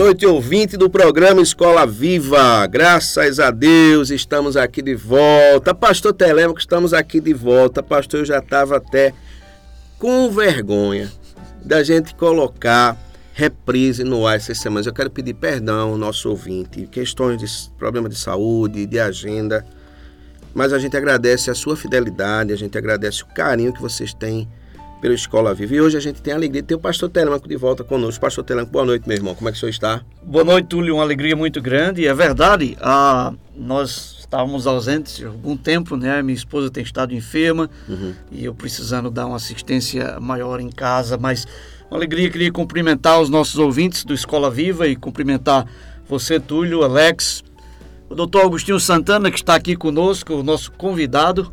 Noite, ouvinte do programa Escola Viva. Graças a Deus, estamos aqui de volta. Pastor Telemaco, estamos aqui de volta. Pastor, eu já estava até com vergonha da gente colocar reprise no ar essas semanas. Eu quero pedir perdão ao nosso ouvinte, questões de problema de saúde, de agenda. Mas a gente agradece a sua fidelidade, a gente agradece o carinho que vocês têm pela Escola Viva. E hoje a gente tem a alegria de ter o pastor Telemaco de volta conosco. Pastor Telemaco, boa noite, meu irmão. Como é que o senhor está? Boa noite, Túlio. Uma alegria muito grande. É verdade, ah, nós estávamos ausentes há algum tempo, né? Minha esposa tem estado enferma uhum. e eu precisando dar uma assistência maior em casa, mas uma alegria, queria cumprimentar os nossos ouvintes do Escola Viva e cumprimentar você, Túlio, Alex, o doutor Agostinho Santana, que está aqui conosco, o nosso convidado.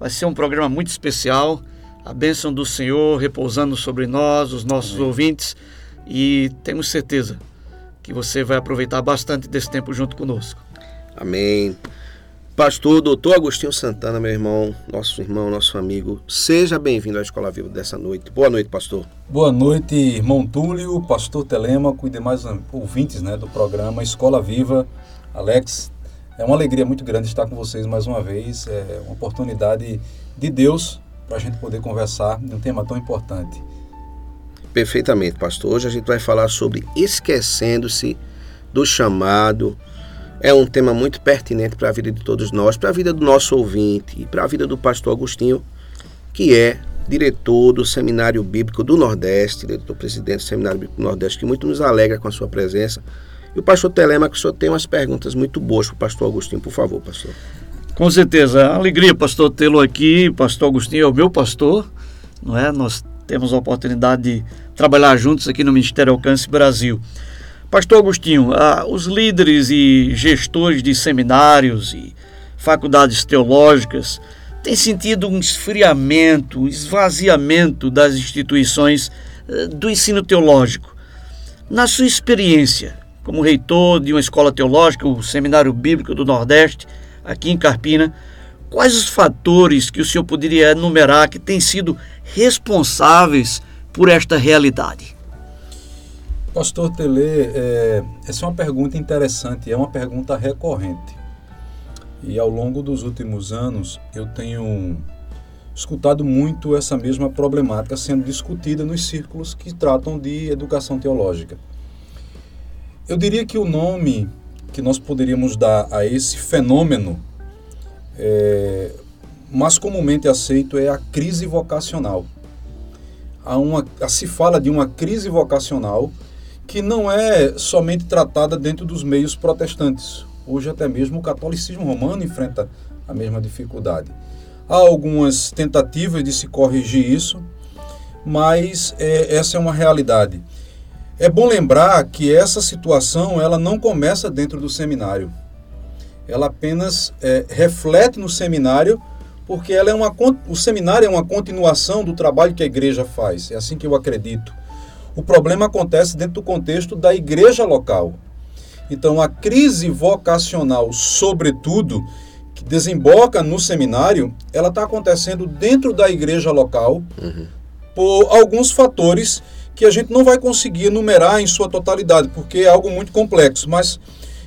Vai ser um programa muito especial a bênção do Senhor repousando sobre nós, os nossos Amém. ouvintes, e temos certeza que você vai aproveitar bastante desse tempo junto conosco. Amém. Pastor Doutor Agostinho Santana, meu irmão, nosso irmão, nosso amigo, seja bem-vindo à Escola Viva dessa noite. Boa noite, pastor. Boa noite, irmão Túlio, pastor Telêmaco e demais ouvintes né, do programa Escola Viva. Alex, é uma alegria muito grande estar com vocês mais uma vez. É uma oportunidade de Deus para a gente poder conversar de um tema tão importante. Perfeitamente, pastor. Hoje a gente vai falar sobre esquecendo-se do chamado. É um tema muito pertinente para a vida de todos nós, para a vida do nosso ouvinte e para a vida do pastor Agostinho, que é diretor do Seminário Bíblico do Nordeste, diretor-presidente do Seminário Bíblico do Nordeste, que muito nos alegra com a sua presença. E o pastor Telema, que o senhor tem umas perguntas muito boas para o pastor Agostinho. Por favor, pastor. Com certeza, alegria, pastor, tê-lo aqui. Pastor Agostinho é o meu pastor, não é? Nós temos a oportunidade de trabalhar juntos aqui no Ministério Alcance Brasil. Pastor Agostinho, ah, os líderes e gestores de seminários e faculdades teológicas têm sentido um esfriamento, um esvaziamento das instituições eh, do ensino teológico. Na sua experiência, como reitor de uma escola teológica, o Seminário Bíblico do Nordeste, aqui em Carpina, quais os fatores que o senhor poderia enumerar que têm sido responsáveis por esta realidade? Pastor Tele, é, essa é uma pergunta interessante, é uma pergunta recorrente. E ao longo dos últimos anos eu tenho escutado muito essa mesma problemática sendo discutida nos círculos que tratam de educação teológica. Eu diria que o nome que nós poderíamos dar a esse fenômeno é, mais comumente aceito é a crise vocacional. Há uma, se fala de uma crise vocacional que não é somente tratada dentro dos meios protestantes. Hoje até mesmo o catolicismo romano enfrenta a mesma dificuldade. Há algumas tentativas de se corrigir isso, mas é, essa é uma realidade. É bom lembrar que essa situação ela não começa dentro do seminário. Ela apenas é, reflete no seminário, porque ela é uma, o seminário é uma continuação do trabalho que a igreja faz. É assim que eu acredito. O problema acontece dentro do contexto da igreja local. Então, a crise vocacional, sobretudo, que desemboca no seminário, ela está acontecendo dentro da igreja local uhum. por alguns fatores que a gente não vai conseguir enumerar em sua totalidade, porque é algo muito complexo, mas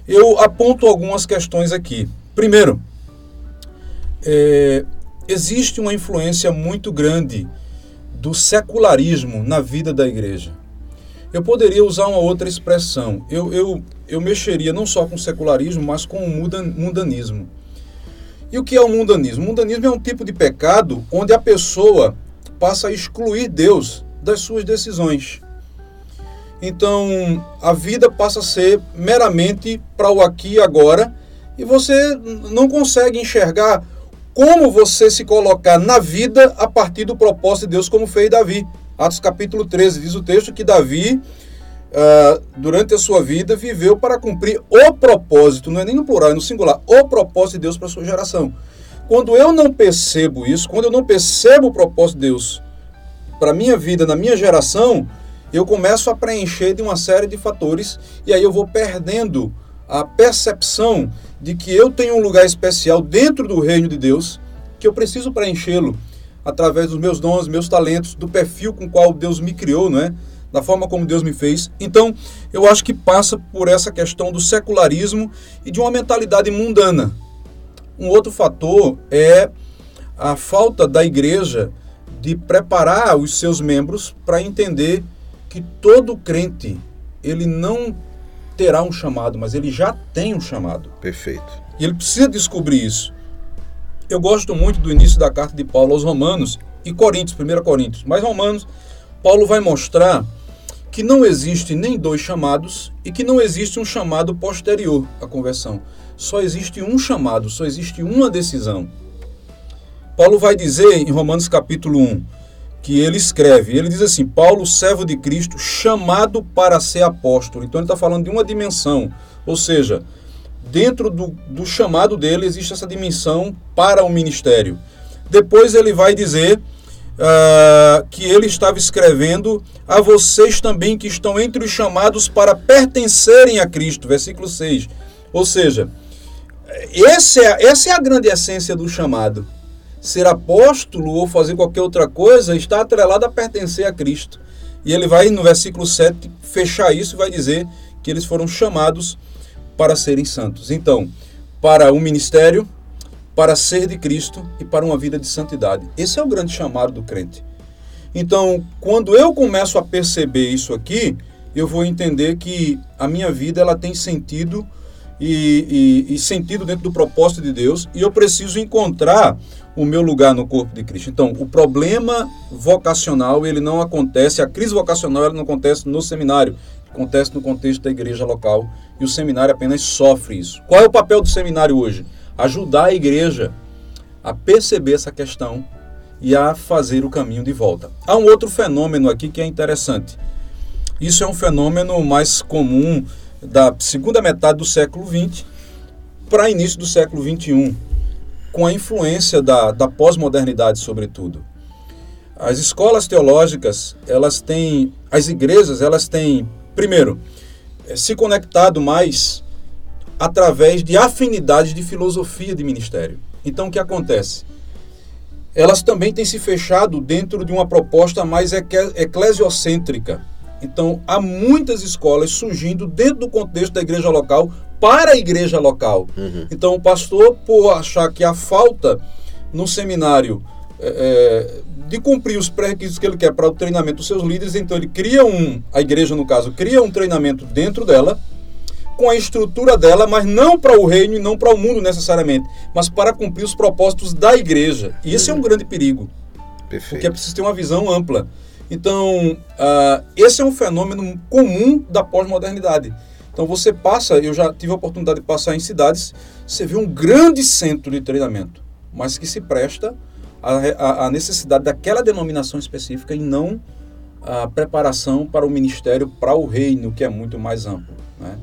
eu aponto algumas questões aqui. Primeiro, é, existe uma influência muito grande do secularismo na vida da igreja. Eu poderia usar uma outra expressão. Eu, eu, eu mexeria não só com secularismo, mas com o mundanismo. E o que é o mundanismo? O mundanismo é um tipo de pecado onde a pessoa passa a excluir Deus das suas decisões. Então, a vida passa a ser meramente para o aqui e agora, e você não consegue enxergar como você se colocar na vida a partir do propósito de Deus, como fez Davi. Atos capítulo 13 diz o texto que Davi, uh, durante a sua vida, viveu para cumprir o propósito, não é nem no plural, é no singular, o propósito de Deus para a sua geração. Quando eu não percebo isso, quando eu não percebo o propósito de Deus para minha vida, na minha geração, eu começo a preencher de uma série de fatores e aí eu vou perdendo a percepção de que eu tenho um lugar especial dentro do reino de Deus, que eu preciso preenchê-lo através dos meus dons, meus talentos, do perfil com qual Deus me criou, não é? Da forma como Deus me fez. Então, eu acho que passa por essa questão do secularismo e de uma mentalidade mundana. Um outro fator é a falta da igreja de preparar os seus membros para entender que todo crente ele não terá um chamado, mas ele já tem um chamado. Perfeito. E ele precisa descobrir isso. Eu gosto muito do início da carta de Paulo aos Romanos e Coríntios, 1 Coríntios. Mas Romanos, Paulo vai mostrar que não existe nem dois chamados e que não existe um chamado posterior à conversão. Só existe um chamado, só existe uma decisão. Paulo vai dizer em Romanos capítulo 1, que ele escreve. Ele diz assim: Paulo, servo de Cristo, chamado para ser apóstolo. Então ele está falando de uma dimensão, ou seja, dentro do, do chamado dele existe essa dimensão para o ministério. Depois ele vai dizer uh, que ele estava escrevendo a vocês também que estão entre os chamados para pertencerem a Cristo. Versículo 6. Ou seja, esse é, essa é a grande essência do chamado ser apóstolo ou fazer qualquer outra coisa está atrelado a pertencer a Cristo. E ele vai, no versículo 7, fechar isso e vai dizer que eles foram chamados para serem santos. Então, para o ministério, para ser de Cristo e para uma vida de santidade. Esse é o grande chamado do crente. Então, quando eu começo a perceber isso aqui, eu vou entender que a minha vida ela tem sentido e, e, e sentido dentro do propósito de Deus e eu preciso encontrar o meu lugar no corpo de Cristo. Então, o problema vocacional, ele não acontece, a crise vocacional ela não acontece no seminário, acontece no contexto da igreja local e o seminário apenas sofre isso. Qual é o papel do seminário hoje? Ajudar a igreja a perceber essa questão e a fazer o caminho de volta. Há um outro fenômeno aqui que é interessante. Isso é um fenômeno mais comum da segunda metade do século XX para início do século XXI com a influência da, da pós-modernidade, sobretudo. As escolas teológicas, elas têm, as igrejas, elas têm, primeiro, eh, se conectado mais através de afinidades de filosofia de ministério. Então, o que acontece? Elas também têm se fechado dentro de uma proposta mais eclesiocêntrica. Então, há muitas escolas surgindo dentro do contexto da igreja local para a igreja local. Uhum. Então, o pastor, por achar que há falta no seminário é, de cumprir os pré-requisitos que ele quer para o treinamento dos seus líderes, então ele cria um, a igreja no caso, cria um treinamento dentro dela, com a estrutura dela, mas não para o reino e não para o mundo necessariamente, mas para cumprir os propósitos da igreja. E esse uhum. é um uhum. grande perigo. Perfeito. Porque é preciso ter uma visão ampla. Então, uh, esse é um fenômeno comum da pós-modernidade. Então você passa, eu já tive a oportunidade de passar em cidades, você vê um grande centro de treinamento, mas que se presta à, necessidade daquela denominação específica e não a preparação para o ministério, para o reino, que é muito mais amplo. Né?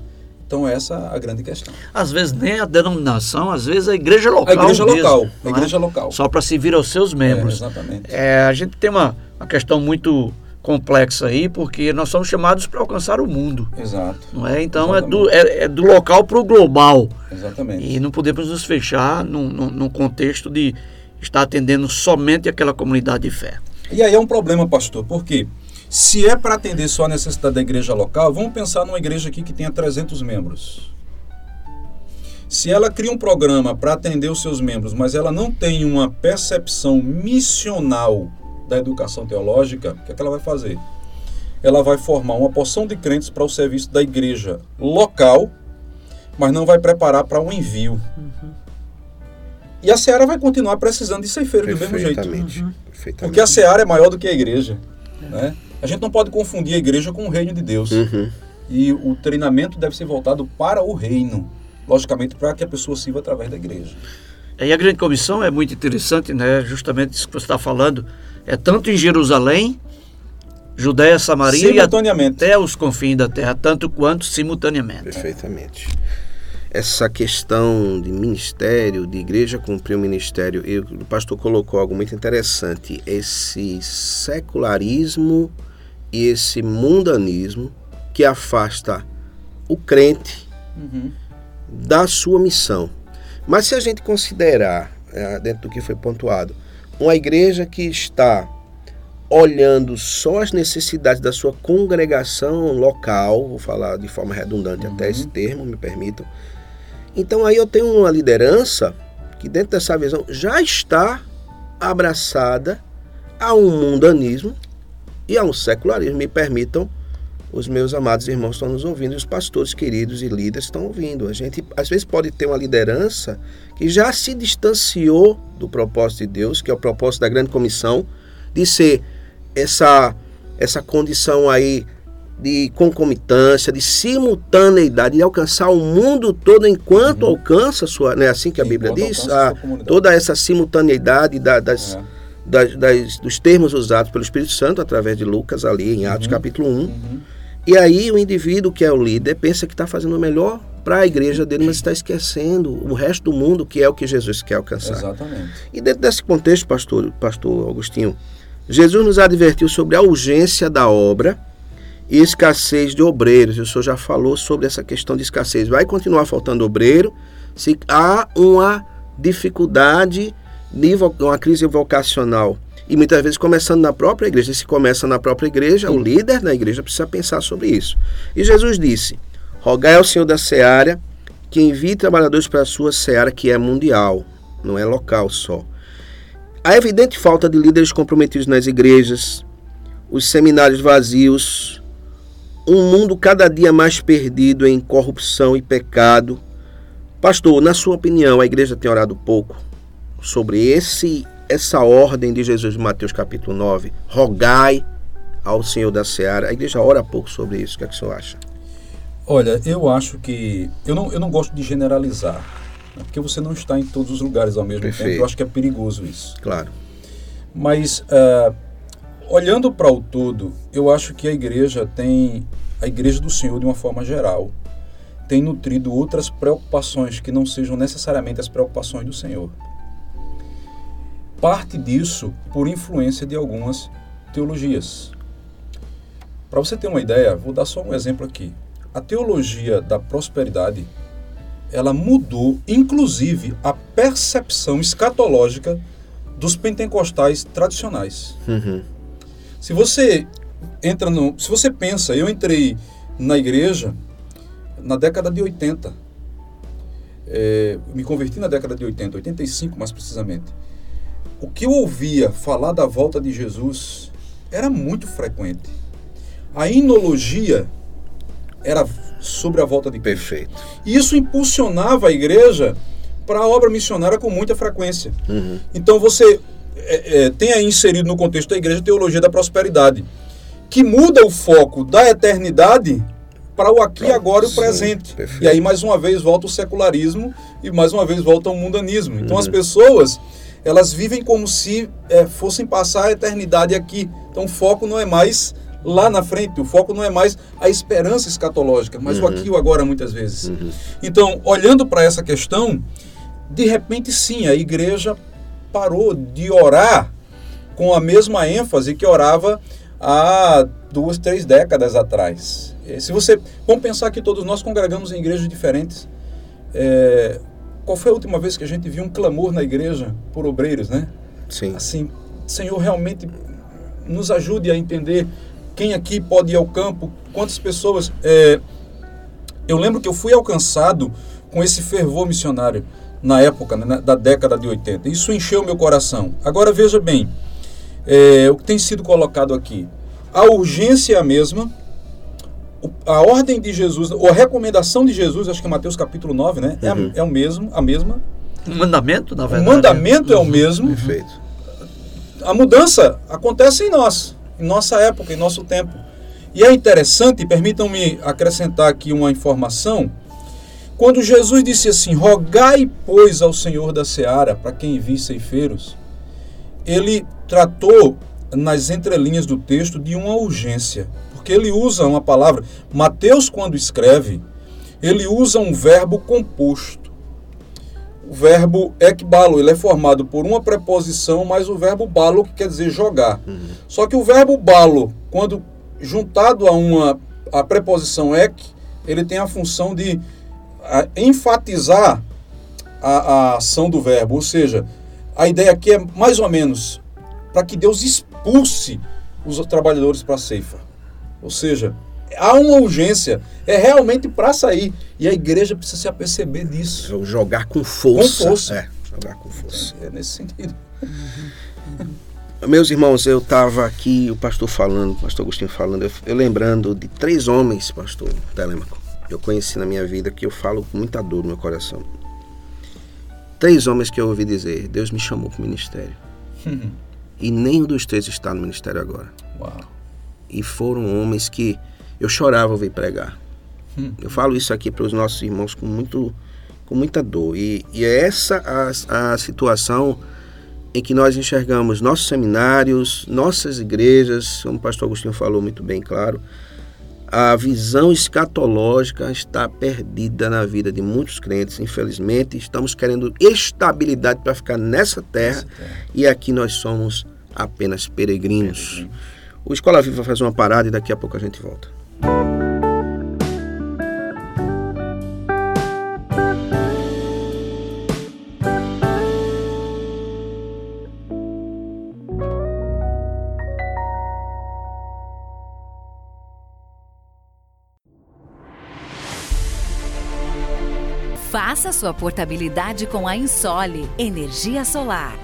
Então essa é a grande questão. Às vezes nem a denominação, às vezes a igreja local. A igreja mesmo, local. A é? igreja é? local. Só para servir aos seus membros. É, exatamente. É, a gente tem uma, uma questão muito complexa aí, porque nós somos chamados para alcançar o mundo. Exato. Não é? Então é do, é, é do local para o global. Exatamente. E não podemos nos fechar num, num, num, contexto de estar atendendo somente aquela comunidade de fé. E aí é um problema, pastor, porque se é para atender só a necessidade da igreja local, vamos pensar numa igreja aqui que tenha 300 membros. Se ela cria um programa para atender os seus membros, mas ela não tem uma percepção missional da educação teológica, o que, é que ela vai fazer? Ela vai formar uma porção de crentes para o serviço da igreja local, mas não vai preparar para um envio. Uhum. E a seara vai continuar precisando de ceifeiro do mesmo jeito. Uhum. Porque a seara é maior do que a igreja. Né? A gente não pode confundir a igreja com o reino de Deus. Uhum. E o treinamento deve ser voltado para o reino. Logicamente, para que a pessoa sirva através da igreja. E a grande comissão é muito interessante, né? Justamente isso que você está falando. É tanto em Jerusalém, Judéia, Samaria e até os confins da terra, tanto quanto simultaneamente. Perfeitamente. Essa questão de ministério, de igreja cumprir o ministério, e o pastor colocou algo muito interessante. Esse secularismo e esse mundanismo que afasta o crente Uhum. da sua missão. Mas se a gente considerar, é, dentro do que foi pontuado, uma igreja que está olhando só as necessidades da sua congregação local, vou falar de forma redundante até esse termo, me permitam. Então aí eu tenho uma liderança que dentro dessa visão já está abraçada a um mundanismo e a um secularismo, me permitam os meus amados irmãos estão nos ouvindo, e os pastores queridos e líderes estão ouvindo. A gente às vezes pode ter uma liderança que já se distanciou do propósito de Deus, que é o propósito da grande comissão, de ser essa essa condição aí de concomitância, de simultaneidade, de alcançar o mundo todo enquanto Uhum. alcança a sua, não é assim que a Bíblia Enquanto diz? a toda essa simultaneidade da- das, É. das- das- dos termos usados pelo Espírito Santo através de Lucas ali em Atos Uhum. capítulo 1. Uhum. E aí o indivíduo que é o líder pensa que está fazendo o melhor para a igreja dele, mas está esquecendo o resto do mundo que é o que Jesus quer alcançar. Exatamente. E dentro desse contexto, pastor, pastor Augustinho, Jesus nos advertiu sobre a urgência da obra e escassez de obreiros. O senhor já falou sobre essa questão de escassez. Vai continuar faltando obreiro se há uma dificuldade, uma crise vocacional. E muitas vezes começando na própria igreja. Se começa na própria igreja, o líder da igreja precisa pensar sobre isso. E Jesus disse: Rogai ao Senhor da seara que envie trabalhadores para a sua seara, que é mundial, não é local só. A evidente falta de líderes comprometidos nas igrejas, os seminários vazios, um mundo cada dia mais perdido em corrupção e pecado. Pastor, na sua opinião, a igreja tem orado pouco sobre esse essa ordem de Jesus de Mateus capítulo 9? Rogai ao Senhor da Seara. A igreja ora pouco sobre isso. O que, é que o senhor acha? Olha, eu acho que. Eu não, eu não gosto de generalizar. né, Porque você não está em todos os lugares ao mesmo Perfeito. tempo. Eu acho que é perigoso isso. Claro. Mas, ah, olhando para o todo, eu acho que a igreja tem. A igreja do Senhor, de uma forma geral, tem nutrido outras preocupações que não sejam necessariamente as preocupações do Senhor. Parte disso por influência de algumas teologias. Para você ter uma ideia, vou dar só um exemplo aqui. A teologia da prosperidade, ela mudou, inclusive, a percepção escatológica dos pentecostais tradicionais. Uhum. Se você entra no, se você pensa, eu entrei na igreja na década de 80. É, me converti na década de 80, 85 mais precisamente. O que eu ouvia falar da volta de Jesus era muito frequente. A inologia era sobre a volta de Cristo. Perfeito. E isso impulsionava a igreja para a obra missionária com muita frequência. Uhum. Então você é, é, tem aí inserido no contexto da igreja a teologia da prosperidade, que muda o foco da eternidade para o aqui, Pra- agora e o presente. perfeito. E aí mais uma vez volta o secularismo e mais uma vez volta o mundanismo. Então Uhum. as pessoas elas vivem como se é, fossem passar a eternidade aqui. Então o foco não é mais lá na frente, o foco não é mais a esperança escatológica, mas o Uhum. aqui e o agora muitas vezes. Uhum. Então, olhando para essa questão, de repente sim, a igreja parou de orar com a mesma ênfase que orava há duas, três décadas atrás. Se você, vamos pensar que todos nós congregamos em igrejas diferentes. É, qual foi a última vez que a gente viu um clamor na igreja por obreiros, né? Sim. Assim, Senhor, realmente nos ajude a entender quem aqui pode ir ao campo, quantas pessoas. é, eu lembro que eu fui alcançado com esse fervor missionário na época, né, da década de 80. Isso encheu meu coração. Agora veja bem, é, o que tem sido colocado aqui. A urgência é a mesma, a ordem de Jesus, ou a recomendação de Jesus, acho que é Mateus capítulo 9, né? É, a- Uhum. é o mesmo, a mesma. Um mandamento, na O verdade. mandamento é o mesmo. Perfeito. A mudança acontece em nós. em nossa época, em nosso tempo. E é interessante, permitam-me acrescentar aqui uma informação. Quando Jesus disse assim: Rogai, pois, ao Senhor da seara, para quem envie ceifeiros, ele tratou nas entrelinhas do texto de uma urgência, porque ele usa uma palavra. Mateus, quando escreve, ele usa um verbo composto. O verbo ekbalo, ele é formado por uma preposição mais o verbo balo, que quer dizer jogar. Uhum. Só que o verbo balo, quando juntado a uma a preposição ek, ele tem a função de a, enfatizar a, a ação do verbo, ou seja, a ideia aqui é mais ou menos para que Deus expulse os trabalhadores para a ceifa. Ou seja, há uma urgência, é realmente para sair. E a igreja precisa se aperceber disso. É jogar com força. Com força. É, jogar com força. É, é nesse sentido. Meus irmãos, eu estava aqui, o pastor falando, o pastor Agostinho falando, eu, eu lembrando de três homens, pastor Telemaco, eu conheci na minha vida, que eu falo com muita dor no meu coração. Três homens que eu ouvi dizer, Deus me chamou para o ministério. e nenhum dos três está no ministério agora. Uau. E foram homens que eu chorava ao vir pregar. Hum. Eu falo isso aqui para os nossos irmãos com, muito, com muita dor. E, e é essa a, a situação em que nós enxergamos nossos seminários, nossas igrejas, como o pastor Agostinho falou muito bem, claro, a visão escatológica está perdida na vida de muitos crentes, infelizmente. Estamos querendo estabilidade para ficar nessa terra, terra, e aqui nós somos apenas peregrinos. peregrinos. O Escola Viva fazer uma parada e daqui a pouco a gente volta. Faça sua portabilidade com a Insole Energia Solar.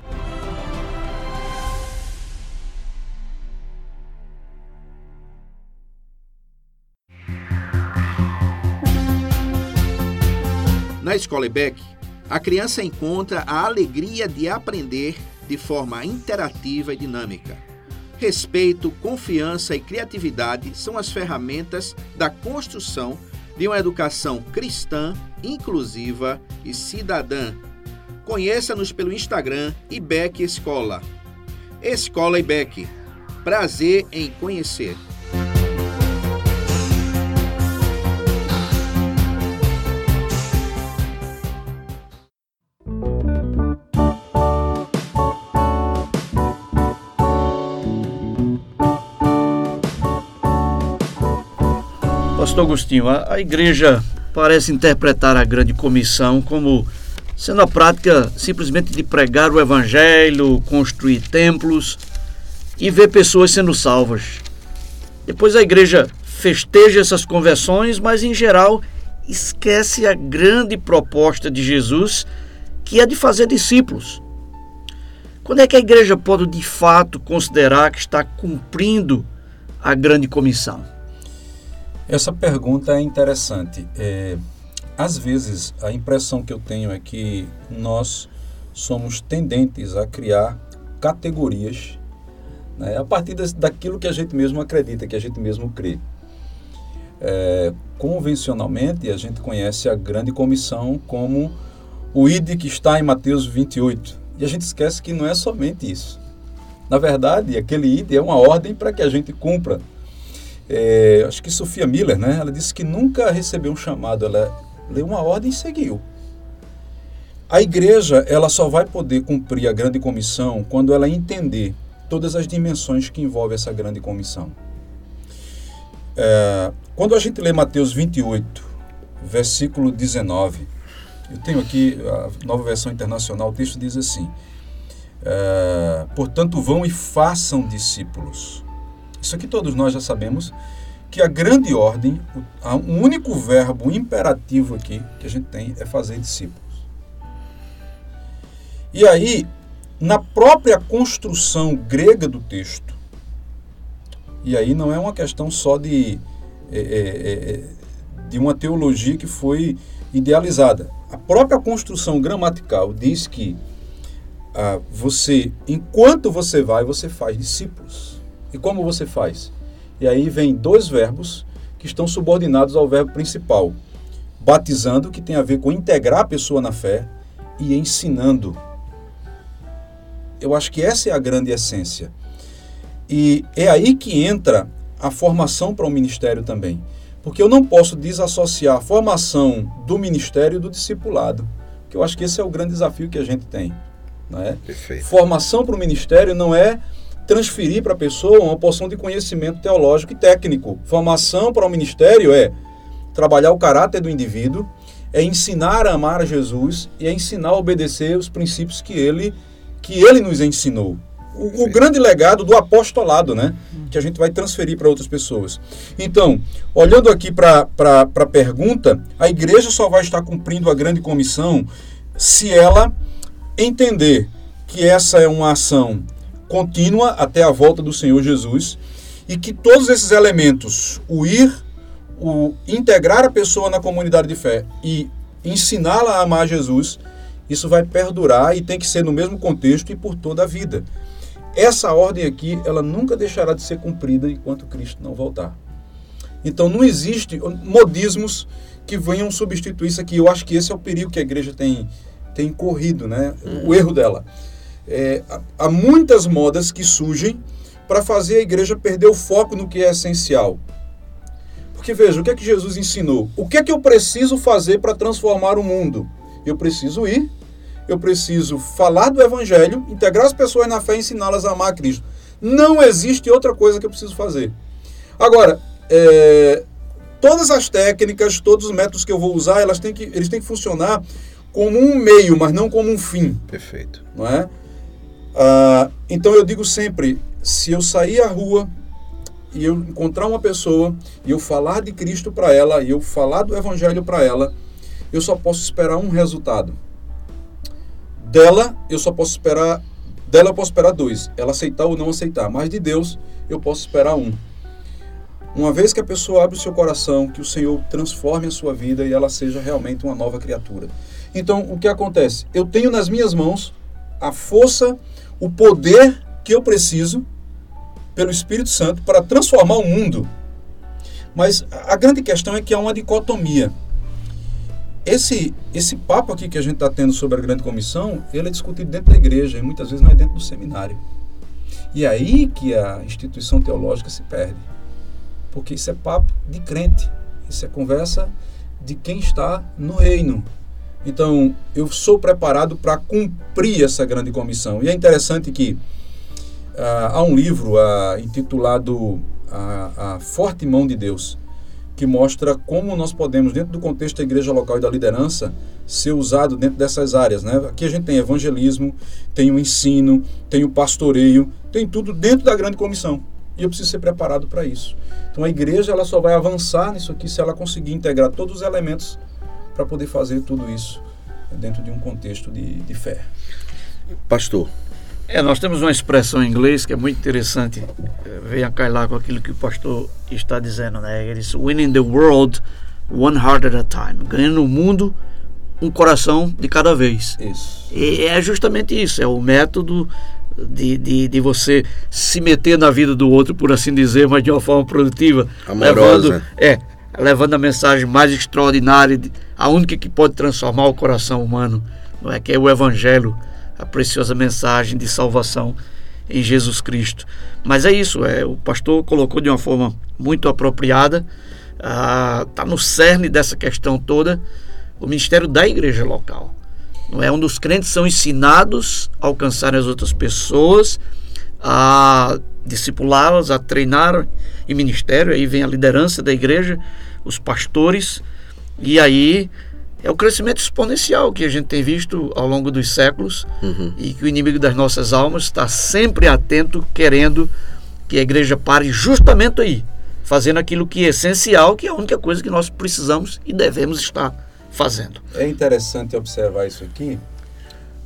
Na Escola IBEC, a criança encontra a alegria de aprender de forma interativa e dinâmica. Respeito, confiança e criatividade são as ferramentas da construção de uma educação cristã, inclusiva e cidadã. Conheça-nos pelo Instagram IBEC Escola. Escola IBEC. Prazer em conhecer. Pastor Agostinho, a, a igreja parece interpretar a grande comissão como sendo a prática simplesmente de pregar o evangelho, construir templos e ver pessoas sendo salvas. Depois a igreja festeja essas conversões, mas em geral esquece a grande proposta de Jesus, que é de fazer discípulos. Quando é que a igreja pode de fato considerar que está cumprindo a grande comissão? Essa pergunta é interessante. É, às vezes, a impressão que eu tenho é que nós somos tendentes a criar categorias né, a partir daquilo que a gente mesmo acredita, que a gente mesmo crê. É, convencionalmente, a gente conhece a grande comissão como o ID que está em Mateus 28. E a gente esquece que não é somente isso. Na verdade, aquele ID é uma ordem para que a gente cumpra é, acho que Sofia Miller, né? Ela disse que nunca recebeu um chamado, ela leu uma ordem e seguiu. A igreja, ela só vai poder cumprir a grande comissão quando ela entender todas as dimensões que envolvem essa grande comissão. É, quando a gente lê Mateus 28, versículo 19, eu tenho aqui a nova versão internacional, o texto diz assim: é, Portanto, vão e façam discípulos isso aqui todos nós já sabemos que a grande ordem, o, único verbo imperativo aqui que a gente tem é fazer discípulos. E aí, na própria construção grega do texto, e aí não é uma questão só de, é, é, é de uma teologia que foi idealizada. A própria construção gramatical diz que ah, você, enquanto você vai, você faz discípulos. E como você faz? E aí vem dois verbos que estão subordinados ao verbo principal. Batizando, que tem a ver com integrar a pessoa na fé, e ensinando. Eu acho que essa é a grande essência. E é aí que entra a formação para o ministério também. Porque eu não posso desassociar a formação do ministério do discipulado. Que eu acho que esse é o grande desafio que a gente tem. É? Perfeito. Formação para o ministério não é transferir para a pessoa uma porção de conhecimento teológico e técnico. Formação para o ministério é trabalhar o caráter do indivíduo, é ensinar a amar a Jesus e é ensinar a obedecer os princípios que ele que ele nos ensinou. O, o grande legado do apostolado, né? Que a gente vai transferir para outras pessoas. Então, olhando aqui para a pergunta, a igreja só vai estar cumprindo a grande comissão se ela entender que essa é uma ação contínua até a volta do Senhor Jesus e que todos esses elementos, o ir, o integrar a pessoa na comunidade de fé e ensiná-la a amar Jesus, isso vai perdurar e tem que ser no mesmo contexto e por toda a vida. Essa ordem aqui, ela nunca deixará de ser cumprida enquanto Cristo não voltar. Então não existe modismos que venham substituir isso aqui. Eu acho que esse é o perigo que a igreja tem, tem corrido, né? O erro dela. É, há muitas modas que surgem para fazer a igreja perder o foco no que é essencial. Porque veja, o que é que Jesus ensinou? O que é que eu preciso fazer para transformar o mundo? Eu preciso ir, eu preciso falar do evangelho, integrar as pessoas na fé e ensiná-las a amar a Cristo. Não existe outra coisa que eu preciso fazer. Agora, é, todas as técnicas, todos os métodos que eu vou usar, elas têm que, eles têm que funcionar como um meio, mas não como um fim. Perfeito. Não é? Ah, então eu digo sempre, se eu sair à rua e eu encontrar uma pessoa e eu falar de Cristo para ela e eu falar do Evangelho para ela, eu só posso esperar um resultado. Dela, eu só posso esperar. Dela, eu posso esperar dois: ela aceitar ou não aceitar. Mas de Deus, eu posso esperar um. Uma vez que a pessoa abre o seu coração, que o Senhor transforme a sua vida e ela seja realmente uma nova criatura. Então, o que acontece? Eu tenho nas minhas mãos a força o poder que eu preciso pelo Espírito Santo para transformar o mundo. Mas a grande questão é que há uma dicotomia. Esse, esse papo aqui que a gente está tendo sobre a grande comissão, ele é discutido dentro da igreja e muitas vezes não é dentro do seminário. E é aí que a instituição teológica se perde. Porque isso é papo de crente. Isso é conversa de quem está no reino, então, eu sou preparado para cumprir essa grande comissão. E é interessante que uh, há um livro uh, intitulado a, a Forte Mão de Deus, que mostra como nós podemos, dentro do contexto da igreja local e da liderança, ser usado dentro dessas áreas. Né? Aqui a gente tem evangelismo, tem o ensino, tem o pastoreio, tem tudo dentro da grande comissão. E eu preciso ser preparado para isso. Então a igreja ela só vai avançar nisso aqui se ela conseguir integrar todos os elementos para poder fazer tudo isso dentro de um contexto de, de fé. Pastor. É, nós temos uma expressão em inglês que é muito interessante, é, vem a cair lá com aquilo que o pastor está dizendo, né? Ele diz, winning the world one heart at a time, ganhando o mundo um coração de cada vez. Isso. E é justamente isso, é o método de, de, de você se meter na vida do outro, por assim dizer, mas de uma forma produtiva. Amorosa. Levando, é, levando a mensagem mais extraordinária, a única que pode transformar o coração humano, não é que é o evangelho, a preciosa mensagem de salvação em Jesus Cristo. Mas é isso, é, o pastor colocou de uma forma muito apropriada, está ah, no cerne dessa questão toda, o ministério da igreja local. Não é onde os crentes são ensinados a alcançar as outras pessoas, a discipulá-las, a treinar em ministério, aí vem a liderança da igreja, os pastores, e aí é o crescimento exponencial que a gente tem visto ao longo dos séculos uhum. e que o inimigo das nossas almas está sempre atento, querendo que a igreja pare justamente aí, fazendo aquilo que é essencial, que é a única coisa que nós precisamos e devemos estar fazendo. É interessante observar isso aqui,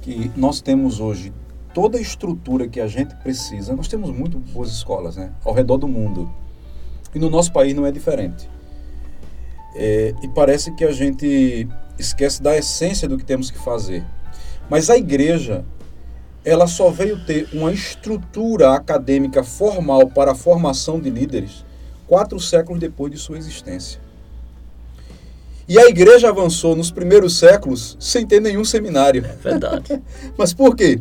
que nós temos hoje toda a estrutura que a gente precisa. Nós temos muito boas escolas, né, ao redor do mundo. E no nosso país não é diferente. É, e parece que a gente esquece da essência do que temos que fazer. Mas a igreja, ela só veio ter uma estrutura acadêmica formal para a formação de líderes quatro séculos depois de sua existência. E a igreja avançou nos primeiros séculos sem ter nenhum seminário. É verdade. Mas por quê?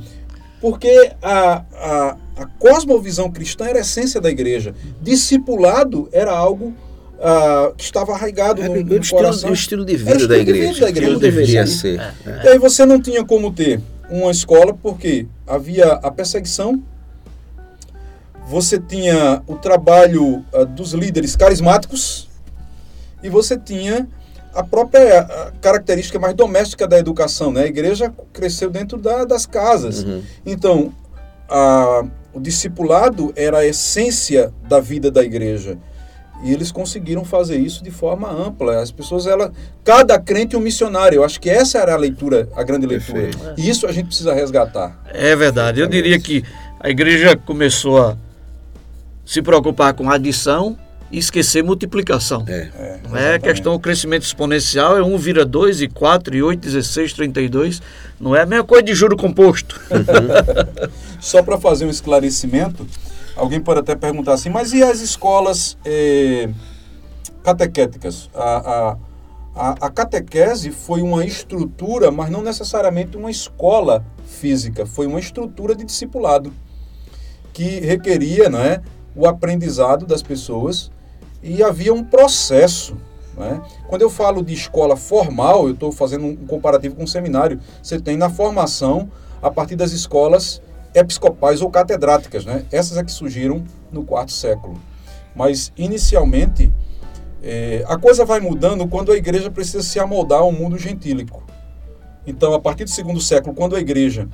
Porque a, a, a cosmovisão cristã era a essência da igreja. Discipulado era algo uh, que estava arraigado é, no, no estilo, coração. O estilo de vida, da, igreja, vida da igreja. Como deveria ser. É, é. E aí você não tinha como ter uma escola porque havia a perseguição, você tinha o trabalho uh, dos líderes carismáticos e você tinha a própria característica mais doméstica da educação. Né? A igreja cresceu dentro da, das casas. Uhum. Então, a, o discipulado era a essência da vida da igreja. E eles conseguiram fazer isso de forma ampla. As pessoas, ela, cada crente um missionário. Eu acho que essa era a leitura, a grande leitura. Perfeito. E isso a gente precisa resgatar. É verdade. Eu diria que a igreja começou a se preocupar com adição e esquecer multiplicação. É, é, não é questão do crescimento exponencial, é 1 vira 2 e 4 e 8, 16, 32. Não é a mesma coisa de juro composto. Só para fazer um esclarecimento, alguém pode até perguntar assim, mas e as escolas eh, catequéticas? A, a, a, catequese foi uma estrutura, mas não necessariamente uma escola física, foi uma estrutura de discipulado que requeria, não é, o aprendizado das pessoas e havia um processo. Né? Quando eu falo de escola formal, eu estou fazendo um comparativo com um seminário. Você tem na formação a partir das escolas episcopais ou catedráticas. Né? Essas é que surgiram no quarto século. Mas, inicialmente, é, a coisa vai mudando quando a igreja precisa se amoldar ao mundo gentílico. Então, a partir do segundo século, quando a igreja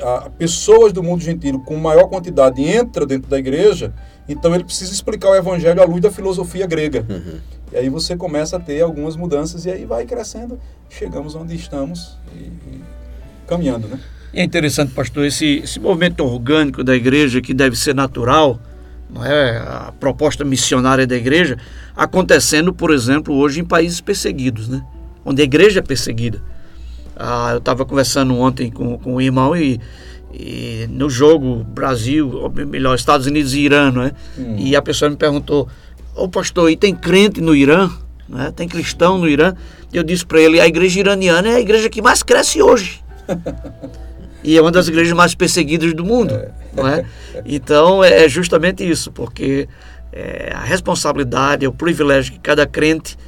a, pessoas do mundo gentil com maior quantidade entra dentro da igreja, então ele precisa explicar o evangelho à luz da filosofia grega. Uhum. E aí você começa a ter algumas mudanças e aí vai crescendo, chegamos onde estamos e, e caminhando, né? É interessante, pastor, esse, esse movimento orgânico da igreja que deve ser natural, não é a proposta missionária da igreja, acontecendo, por exemplo, hoje em países perseguidos, né? Onde a igreja é perseguida. Ah, eu estava conversando ontem com, com o irmão e, e, no jogo Brasil, melhor, Estados Unidos e Irã, não é? Hum. E a pessoa me perguntou, ô oh, pastor, e tem crente no Irã? Não é? Tem cristão no Irã? E eu disse para ele, a igreja iraniana é a igreja que mais cresce hoje. e é uma das igrejas mais perseguidas do mundo, é. não é? Então é justamente isso, porque é, a responsabilidade, é o privilégio que cada crente,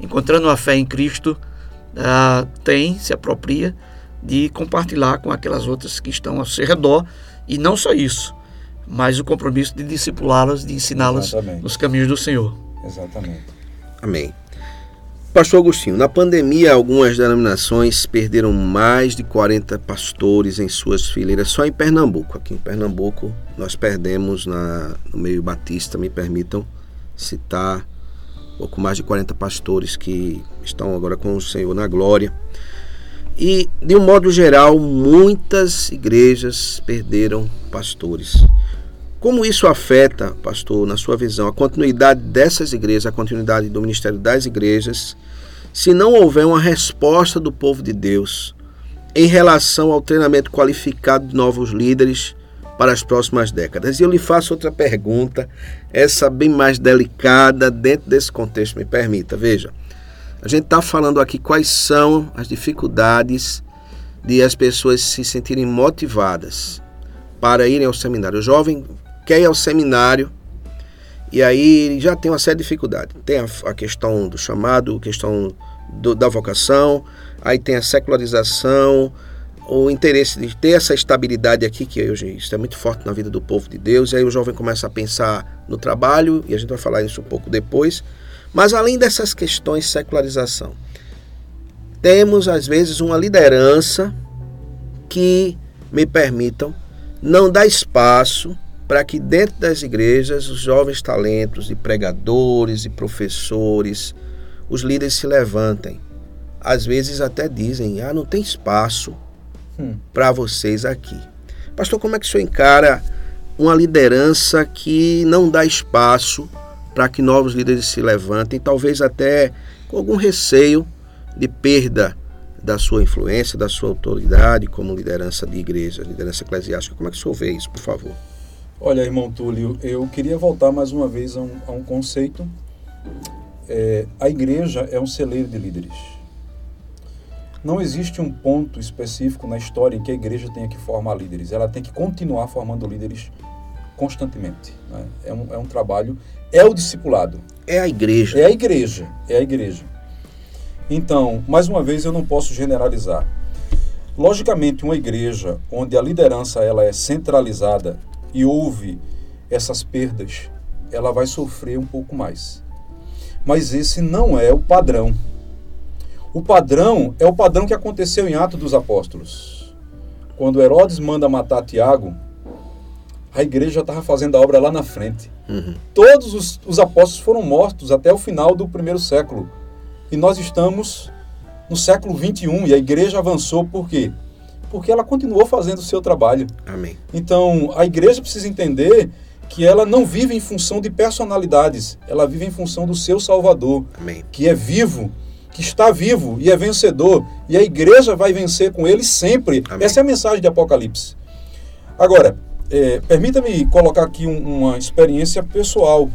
encontrando a fé em Cristo, uh, tem, se apropria de compartilhar com aquelas outras que estão ao seu redor. E não só isso, mas o compromisso de discipulá-las, de ensiná-las nos caminhos do Senhor. Exatamente. Amém. Pastor Agostinho, na pandemia, algumas denominações perderam mais de 40 pastores em suas fileiras, só em Pernambuco. Aqui em Pernambuco, nós perdemos na, no meio batista, me permitam citar pouco mais de 40 pastores que estão agora com o Senhor na glória. E, de um modo geral, muitas igrejas perderam pastores. Como isso afeta, pastor, na sua visão, a continuidade dessas igrejas, a continuidade do ministério das igrejas, se não houver uma resposta do povo de Deus em relação ao treinamento qualificado de novos líderes para as próximas décadas. E eu lhe faço outra pergunta, essa bem mais delicada dentro desse contexto, me permita. Veja, a gente está falando aqui quais são as dificuldades de as pessoas se sentirem motivadas para irem ao seminário. O jovem quer ir ao seminário e aí já tem uma série de dificuldades. Tem a, a questão do chamado, a questão do, da vocação, aí tem a secularização, o interesse de ter essa estabilidade aqui, que hoje isso é muito forte na vida do povo de Deus, e aí o jovem começa a pensar no trabalho, e a gente vai falar isso um pouco depois. Mas além dessas questões de secularização, temos às vezes uma liderança que, me permitam, não dá espaço para que dentro das igrejas os jovens talentos e pregadores e professores, os líderes se levantem. Às vezes até dizem: ah, não tem espaço hum. para vocês aqui. Pastor, como é que o senhor encara uma liderança que não dá espaço para que novos líderes se levantem, talvez até com algum receio de perda da sua influência, da sua autoridade como liderança de igreja, liderança eclesiástica. Como é que o senhor vê isso, por favor? Olha, irmão Túlio, eu queria voltar mais uma vez a um, a um conceito. É, a igreja é um celeiro de líderes. Não existe um ponto específico na história em que a igreja tenha que formar líderes. Ela tem que continuar formando líderes constantemente. Né? É, um, é um trabalho, é o discipulado. É a igreja. É a igreja, é a igreja. Então, mais uma vez, eu não posso generalizar. Logicamente, uma igreja onde a liderança ela é centralizada e houve essas perdas, ela vai sofrer um pouco mais. Mas esse não é o padrão. O padrão é o padrão que aconteceu em Atos dos Apóstolos. Quando Herodes manda matar Tiago, a igreja estava fazendo a obra lá na frente. Uhum. Todos os, os, apóstolos foram mortos até o final do primeiro século. E nós estamos no século 21 e a igreja avançou por quê? Porque ela continuou fazendo o seu trabalho. Amém. Então, a igreja precisa entender que ela não vive em função de personalidades, ela vive em função do seu Salvador, Amém. que é vivo, que está vivo e é vencedor, e a igreja vai vencer com ele sempre. Amém. Essa é a mensagem de Apocalipse. Agora, é, Permita-me colocar aqui um, uma experiência pessoal,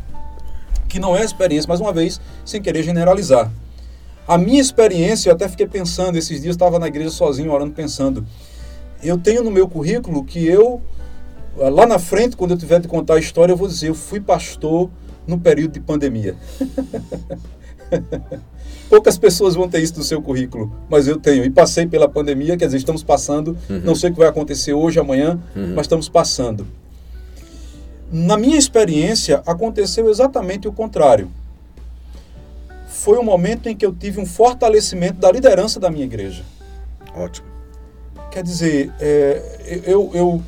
que não é experiência, mais uma vez, sem querer generalizar. A minha experiência, eu até fiquei pensando, esses dias estava na igreja sozinho, orando, pensando. Eu tenho no meu currículo que eu, lá na frente, quando eu tiver de contar a história, eu vou dizer, eu fui pastor no período de pandemia. Poucas pessoas vão ter isso no seu currículo, mas eu tenho. E passei pela pandemia, quer dizer, estamos passando. Uhum. Não sei o que vai acontecer hoje, amanhã, uhum. mas estamos passando. Na minha experiência, aconteceu exatamente o contrário. Foi um momento em que eu tive um fortalecimento da liderança da minha igreja. Ótimo. Quer dizer, é, eu, eu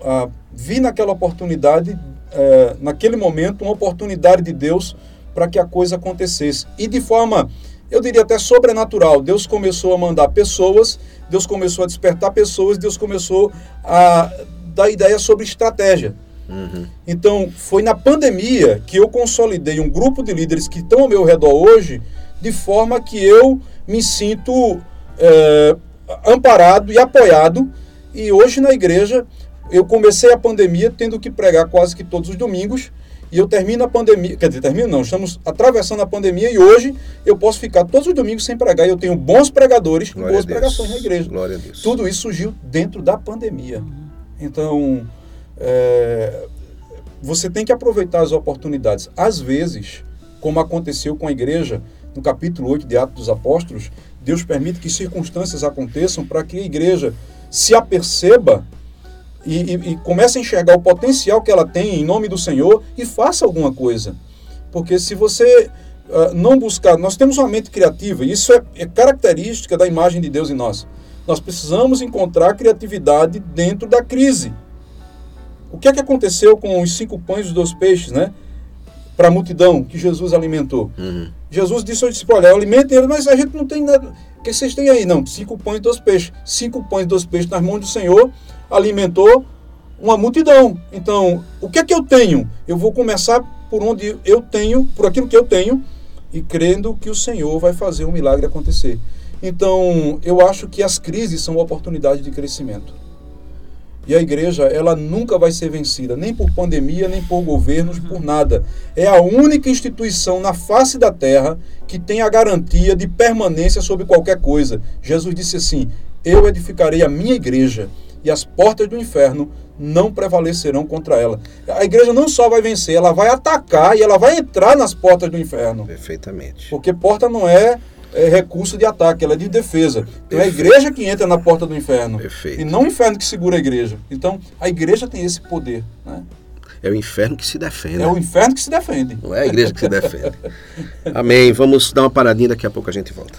ah, vi naquela oportunidade, é, naquele momento, uma oportunidade de Deus para que a coisa acontecesse. E de forma eu diria até sobrenatural. Deus começou a mandar pessoas, Deus começou a despertar pessoas, Deus começou a dar ideia sobre estratégia. Uhum. Então, foi na pandemia que eu consolidei um grupo de líderes que estão ao meu redor hoje, de forma que eu me sinto é, amparado e apoiado. E hoje na igreja, eu comecei a pandemia tendo que pregar quase que todos os domingos e eu termino a pandemia, quer dizer, termino não, estamos atravessando a pandemia e hoje eu posso ficar todos os domingos sem pregar e eu tenho bons pregadores com boas pregações na igreja. Glória a Deus. Tudo isso surgiu dentro da pandemia. Então, é, você tem que aproveitar as oportunidades. Às vezes, como aconteceu com a igreja no capítulo 8 de Atos dos Apóstolos, Deus permite que circunstâncias aconteçam para que a igreja se aperceba e, e, e comece a enxergar o potencial que ela tem em nome do Senhor e faça alguma coisa. Porque se você uh, não buscar, nós temos uma mente criativa, e isso é, é característica da imagem de Deus em nós. Nós precisamos encontrar criatividade dentro da crise. O que é que aconteceu com os cinco pães e os dois peixes, né? Para a multidão que Jesus alimentou. Uhum. Jesus disse ao discípulo: olha, alimentem eles, mas a gente não tem nada. O que vocês têm aí? Não, cinco pães e dois peixes. Cinco pães e dois peixes nas mãos do Senhor alimentou uma multidão. Então, o que é que eu tenho? Eu vou começar por onde eu tenho, por aquilo que eu tenho, e crendo que o Senhor vai fazer um milagre acontecer. Então, eu acho que as crises são oportunidade de crescimento. E a igreja, ela nunca vai ser vencida, nem por pandemia, nem por governos, por nada. É a única instituição na face da terra que tem a garantia de permanência sobre qualquer coisa. Jesus disse assim: Eu edificarei a minha igreja e as portas do inferno não prevalecerão contra ela. A igreja não só vai vencer, ela vai atacar e ela vai entrar nas portas do inferno. Perfeitamente. Porque porta não é, é recurso de ataque, ela é de defesa. Então é a igreja que entra na porta do inferno. Perfeito. E não o inferno que segura a igreja. Então a igreja tem esse poder. Né? É o inferno que se defende. É o inferno que se defende. Não é a igreja que se defende. Amém. Vamos dar uma paradinha, daqui a pouco a gente volta.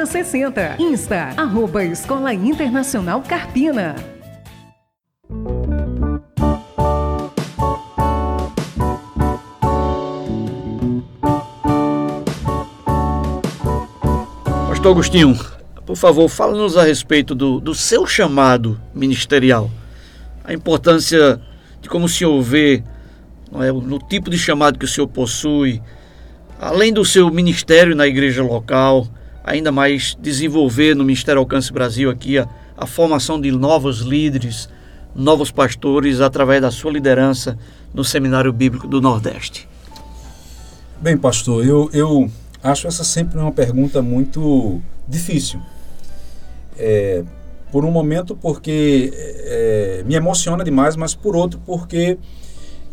60. Insta, arroba Escola Internacional Carpina. Pastor Agostinho, por favor, fala-nos a respeito do, do seu chamado ministerial. A importância de como o senhor vê é, no tipo de chamado que o senhor possui, além do seu ministério na igreja local, ainda mais desenvolver no Ministério Alcance Brasil aqui a, a formação de novos líderes, novos pastores através da sua liderança no Seminário Bíblico do Nordeste? Bem, pastor, eu, eu acho essa sempre uma pergunta muito difícil. É, por um momento, porque é, me emociona demais, mas por outro, porque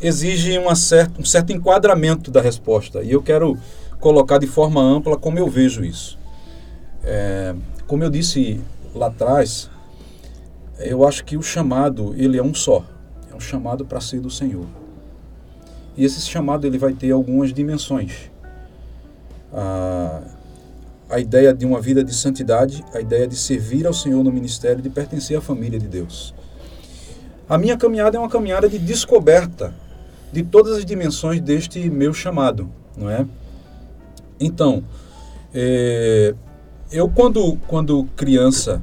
exige uma certa, um certo enquadramento da resposta. E eu quero colocar de forma ampla como eu vejo isso. É, como eu disse lá atrás, eu acho que o chamado ele é um só, é um chamado para ser do Senhor. E esse chamado ele vai ter algumas dimensões. A, a ideia de uma vida de santidade, a ideia de servir ao Senhor no ministério, de pertencer à família de Deus. A minha caminhada é uma caminhada de descoberta de todas as dimensões deste meu chamado, não é? Então, é, eu quando, quando criança,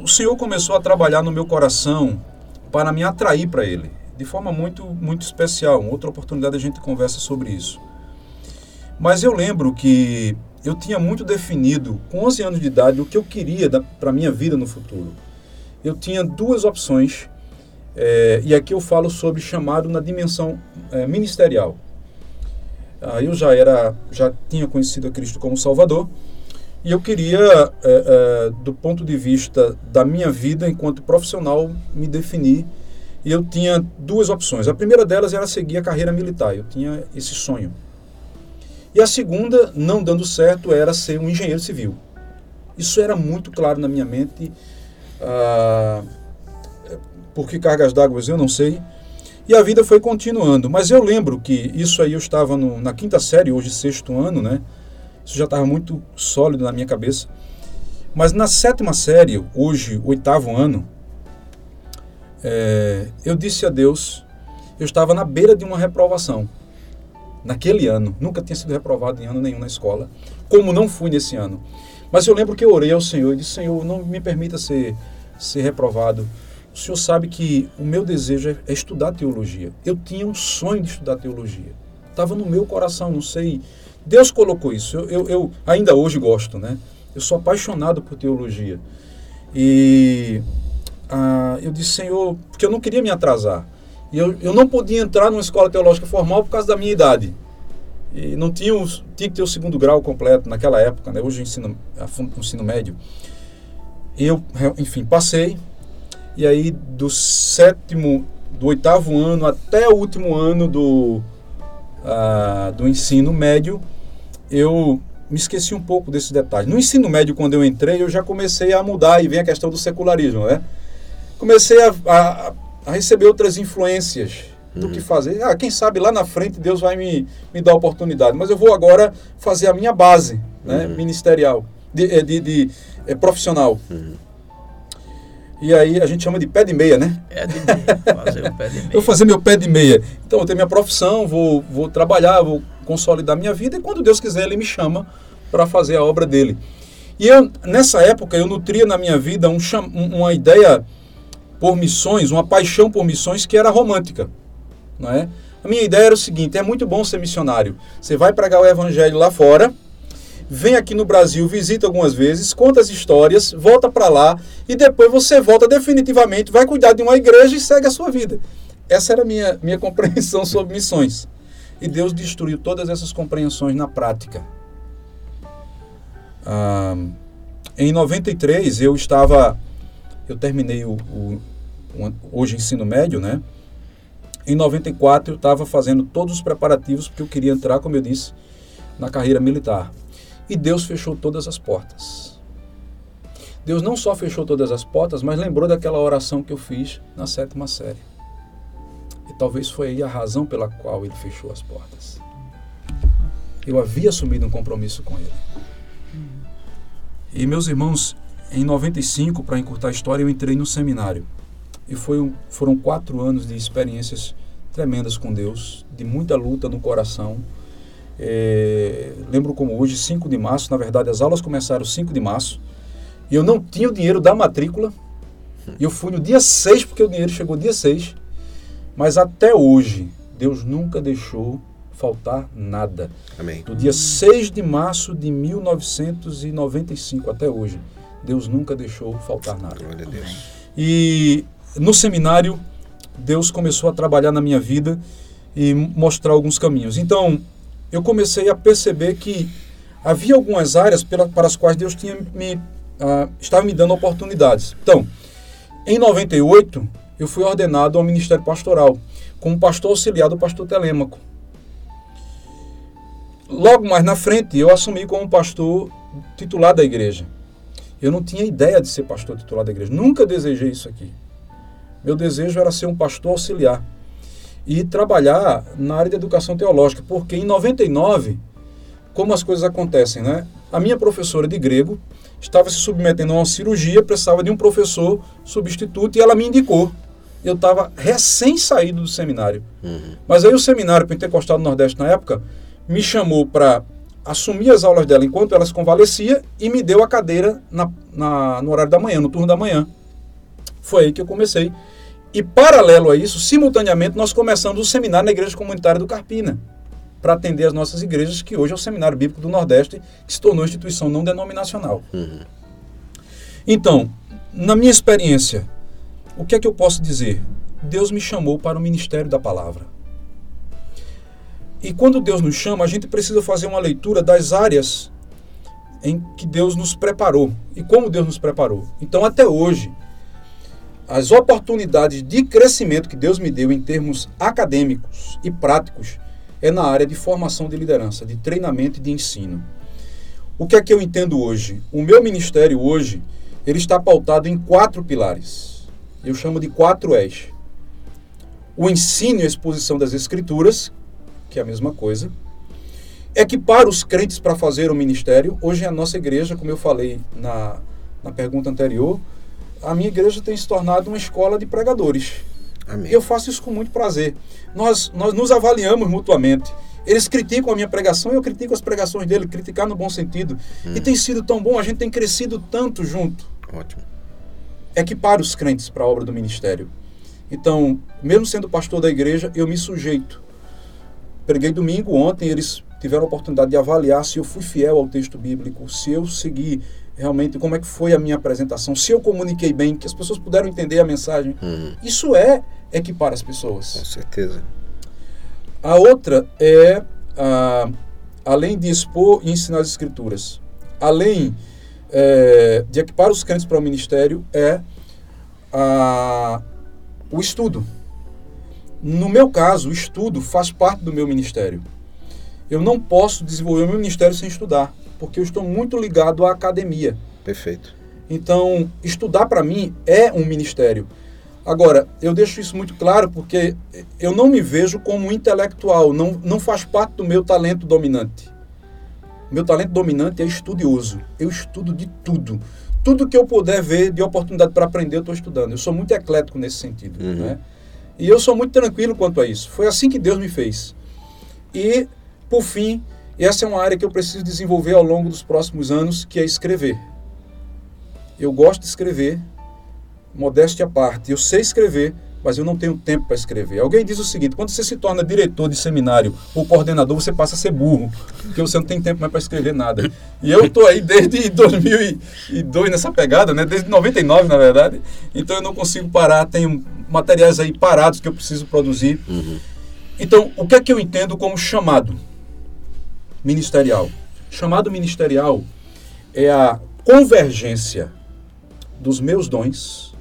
o Senhor começou a trabalhar no meu coração para me atrair para Ele, de forma muito, muito especial. Em outra oportunidade a gente conversa sobre isso. Mas eu lembro que eu tinha muito definido, com 11 anos de idade, o que eu queria para a minha vida no futuro. Eu tinha duas opções, é, e aqui eu falo sobre chamado na dimensão é, ministerial. Ah, eu já era, já tinha conhecido a Cristo como Salvador, e eu queria, é, é, do ponto de vista da minha vida enquanto profissional, me definir. E eu tinha duas opções. A primeira delas era seguir a carreira militar. Eu tinha esse sonho. E a segunda, não dando certo, era ser um engenheiro civil. Isso era muito claro na minha mente. Ah, por que cargas d'água eu não sei. E a vida foi continuando. Mas eu lembro que isso aí eu estava no, na quinta série, hoje sexto ano, né? Isso já estava muito sólido na minha cabeça. Mas na sétima série, hoje, oitavo ano, é, eu disse a Deus, eu estava na beira de uma reprovação. Naquele ano, nunca tinha sido reprovado em ano nenhum na escola, como não fui nesse ano. Mas eu lembro que eu orei ao Senhor e disse: Senhor, não me permita ser, ser reprovado. O Senhor sabe que o meu desejo é, é estudar teologia. Eu tinha um sonho de estudar teologia. Estava no meu coração, não sei Deus colocou isso. Eu, eu, eu, ainda hoje gosto, né? Eu sou apaixonado por teologia. E ah, eu disse, Senhor, porque eu não queria me atrasar. E eu, eu não podia entrar numa escola teológica formal por causa da minha idade. E não tinha, tinha que ter o segundo grau completo naquela época, né? Hoje ensino, ensino médio. E eu, enfim, passei. E aí, do sétimo, do oitavo ano até o último ano do, ah, do ensino médio, eu me esqueci um pouco desse detalhe. No ensino médio, quando eu entrei, eu já comecei a mudar e vem a questão do secularismo, né? Comecei a, a, a receber outras influências do uhum. que fazer. Ah, quem sabe lá na frente Deus vai me, me dar oportunidade. Mas eu vou agora fazer a minha base né, uhum. ministerial, de, de, de, de é, profissional. Uhum. E aí a gente chama de pé de meia, né? É de meia, fazer o pé de meia. eu vou fazer meu pé de meia. Então eu tenho minha profissão, vou, vou trabalhar, vou consolidar minha vida e quando Deus quiser ele me chama para fazer a obra dele. E eu, nessa época eu nutria na minha vida um, uma ideia por missões, uma paixão por missões que era romântica, não é? A minha ideia era o seguinte: é muito bom ser missionário. Você vai pregar o evangelho lá fora, vem aqui no Brasil, visita algumas vezes, conta as histórias, volta para lá e depois você volta definitivamente, vai cuidar de uma igreja e segue a sua vida. Essa era a minha, minha compreensão sobre missões. E Deus destruiu todas essas compreensões na prática. Ah, em 93 eu estava, eu terminei o, o, o hoje ensino médio, né? Em 94 eu estava fazendo todos os preparativos porque eu queria entrar, como eu disse, na carreira militar. E Deus fechou todas as portas. Deus não só fechou todas as portas, mas lembrou daquela oração que eu fiz na sétima série. E talvez foi aí a razão pela qual ele fechou as portas. Eu havia assumido um compromisso com ele. E meus irmãos, em 95, para encurtar a história, eu entrei no seminário. E foi, foram quatro anos de experiências tremendas com Deus, de muita luta no coração. É, lembro como hoje, 5 de março, na verdade as aulas começaram 5 de março, e eu não tinha o dinheiro da matrícula, e eu fui no dia 6, porque o dinheiro chegou dia 6, mas até hoje, Deus nunca deixou faltar nada. Amém. Do dia 6 de março de 1995 até hoje, Deus nunca deixou faltar nada. Glória a Deus. E no seminário, Deus começou a trabalhar na minha vida e mostrar alguns caminhos. Então, eu comecei a perceber que havia algumas áreas pela, para as quais Deus tinha me, uh, estava me dando oportunidades. Então, em 98, eu fui ordenado ao ministério pastoral, como pastor auxiliar do pastor Telêmaco. Logo mais na frente, eu assumi como pastor titular da igreja. Eu não tinha ideia de ser pastor titular da igreja, nunca desejei isso aqui. Meu desejo era ser um pastor auxiliar e trabalhar na área de educação teológica, porque em 99, como as coisas acontecem, né? A minha professora de grego estava se submetendo a uma cirurgia, precisava de um professor substituto e ela me indicou. Eu estava recém saído do seminário. Uhum. Mas aí o seminário Pentecostal do Nordeste na época me chamou para assumir as aulas dela enquanto ela se convalescia e me deu a cadeira na, na, no horário da manhã, no turno da manhã. Foi aí que eu comecei e, paralelo a isso, simultaneamente, nós começamos o seminário na Igreja Comunitária do Carpina, para atender as nossas igrejas, que hoje é o Seminário Bíblico do Nordeste, que se tornou instituição não denominacional. Uhum. Então, na minha experiência, o que é que eu posso dizer? Deus me chamou para o ministério da palavra. E quando Deus nos chama, a gente precisa fazer uma leitura das áreas em que Deus nos preparou e como Deus nos preparou. Então, até hoje, as oportunidades de crescimento que Deus me deu em termos acadêmicos e práticos é na área de formação de liderança, de treinamento e de ensino. O que é que eu entendo hoje? O meu ministério hoje, ele está pautado em quatro pilares. Eu chamo de quatro eixos. O ensino e a exposição das escrituras, que é a mesma coisa. Equipar os crentes para fazer o ministério. Hoje a nossa igreja, como eu falei na, na pergunta anterior, a minha igreja tem se tornado uma escola de pregadores. Amém. Eu faço isso com muito prazer. Nós, nós nos avaliamos mutuamente. Eles criticam a minha pregação e eu critico as pregações dele, criticar no bom sentido. Hum. E tem sido tão bom, a gente tem crescido tanto junto. Ótimo. Equipar os crentes para a obra do ministério. Então, mesmo sendo pastor da igreja, eu me sujeito. Preguei domingo ontem, eles tiveram a oportunidade de avaliar se eu fui fiel ao texto bíblico, se eu segui realmente como é que foi a minha apresentação, se eu comuniquei bem, que as pessoas puderam entender a mensagem. Uhum. Isso é equipar as pessoas. Com certeza. A outra é, a, além de expor e ensinar as escrituras, além é, de equipar os crentes para o ministério, é a, o estudo. No meu caso, o estudo faz parte do meu ministério. Eu não posso desenvolver o meu ministério sem estudar porque eu estou muito ligado à academia. Perfeito. Então, estudar para mim é um ministério. Agora, eu deixo isso muito claro porque eu não me vejo como intelectual, não, não faz parte do meu talento dominante. Meu talento dominante é estudioso. Eu estudo de tudo. Tudo que eu puder ver de oportunidade para aprender, eu estou estudando. Eu sou muito eclético nesse sentido. Uhum. Né? E eu sou muito tranquilo quanto a isso. Foi assim que Deus me fez. E, por fim, essa é uma área que eu preciso desenvolver ao longo dos próximos anos, que é escrever. Eu gosto de escrever, modéstia à parte, eu sei escrever, mas eu não tenho tempo para escrever. Alguém diz o seguinte: quando você se torna diretor de seminário ou coordenador, você passa a ser burro, porque você não tem tempo mais para escrever nada. E eu estou aí desde 2002 nessa pegada, né? desde 99, na verdade. Então eu não consigo parar, tenho materiais aí parados que eu preciso produzir. Uhum. Então, o que é que eu entendo como chamado ministerial? Chamado ministerial é a convergência dos meus dons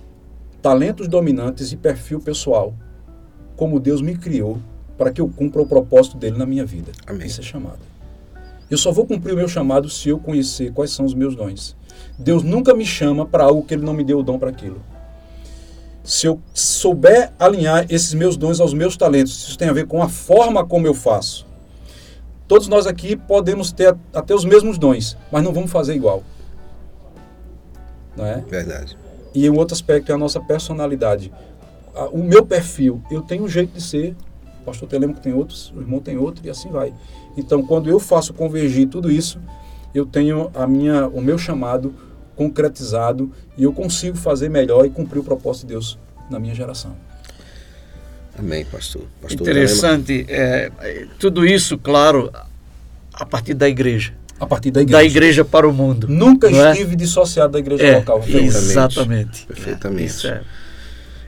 talentos dominantes e perfil pessoal, como Deus me criou para que eu cumpra o propósito dele na minha vida. Amém. Isso é chamado. Eu só vou cumprir o meu chamado se eu conhecer quais são os meus dons. Deus nunca me chama para algo que ele não me deu o dom para aquilo. Se eu souber alinhar esses meus dons aos meus talentos, isso tem a ver com a forma como eu faço. Todos nós aqui podemos ter até os mesmos dons, mas não vamos fazer igual. Não é? Verdade. E um outro aspecto é a nossa personalidade. O meu perfil, eu tenho um jeito de ser, o pastor Telemaco tem outros, o irmão tem outro e assim vai. Então, quando eu faço convergir tudo isso, eu tenho a minha, o meu chamado concretizado e eu consigo fazer melhor e cumprir o propósito de Deus na minha geração. Amém, pastor. pastor Interessante. É, tudo isso, claro, a partir da igreja a partir da igreja. Da igreja para o mundo. Nunca é? estive dissociado da igreja é, local. Exatamente. Perfeitamente. É.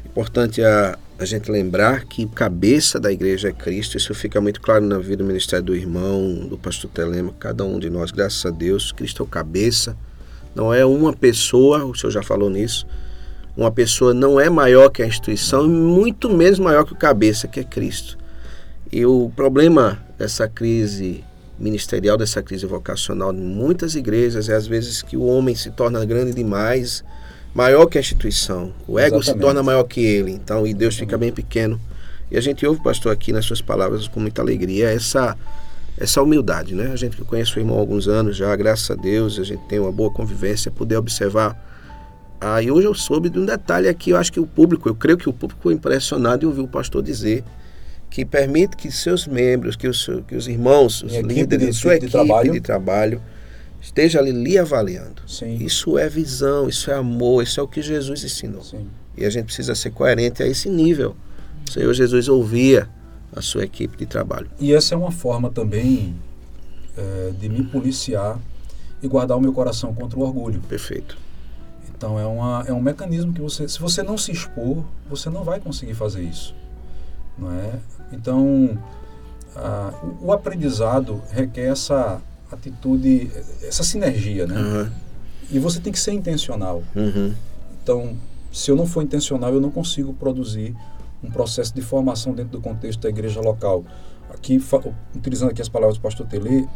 Importante a, a gente lembrar que cabeça da igreja é Cristo. Isso fica muito claro na vida do ministério do irmão, do pastor Telema, cada um de nós. Graças a Deus, Cristo é o cabeça. Não é uma pessoa, o senhor já falou nisso. Uma pessoa não é maior que a instituição, e muito menos maior que o cabeça, que é Cristo. E o problema dessa crise ministerial dessa crise vocacional em muitas igrejas é às vezes que o homem se torna grande demais, maior que a instituição. O ego Exatamente. se torna maior que ele, então e Deus fica bem pequeno. E a gente ouve, pastor, aqui nas suas palavras com muita alegria essa essa humildade, né? A gente que conhece o irmão há alguns anos já, graças a Deus, a gente tem uma boa convivência, poder observar. Ah, e hoje eu soube de um detalhe aqui, eu acho que o público, eu creio que o público foi impressionado em ouvir o pastor dizer que permite que seus membros, que os, que os irmãos, os líderes, de, sua de equipe trabalho. de trabalho, esteja ali lhe avaliando. Sim. Isso é visão, isso é amor, isso é o que Jesus ensinou. Sim. E a gente precisa ser coerente a esse nível. O Senhor Jesus ouvia a sua equipe de trabalho. E essa é uma forma também é, de me policiar e guardar o meu coração contra o orgulho. Perfeito. Então é, uma, é um mecanismo que você, se você não se expor, você não vai conseguir fazer isso. Não é? Então, a, o, aprendizado requer essa atitude, essa sinergia, né? Uhum. E você tem que ser intencional. Uhum. Então, se eu não for intencional, eu não consigo produzir um processo de formação dentro do contexto da igreja local. Aqui, utilizando aqui as palavras do pastor Tele,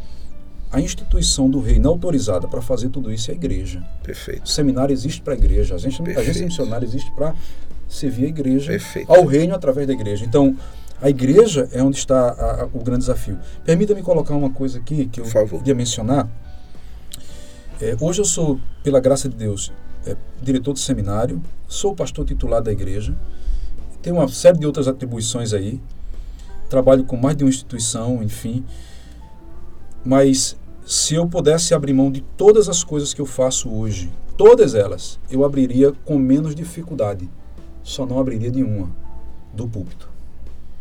a instituição do reino autorizada para fazer tudo isso é a igreja. Perfeito. O seminário existe para a igreja, a agência missionária existe para servir a igreja Perfeito. ao reino através da igreja. Então, a igreja é onde está a, a, o grande desafio. Permita-me colocar uma coisa aqui que eu queria mencionar. É, hoje eu sou, pela graça de Deus, é, diretor de seminário, sou pastor titular da igreja, tenho uma série de outras atribuições aí, trabalho com mais de uma instituição, enfim. Mas se eu pudesse abrir mão de todas as coisas que eu faço hoje, todas elas, eu abriria com menos dificuldade. Só não abriria de uma, do púlpito.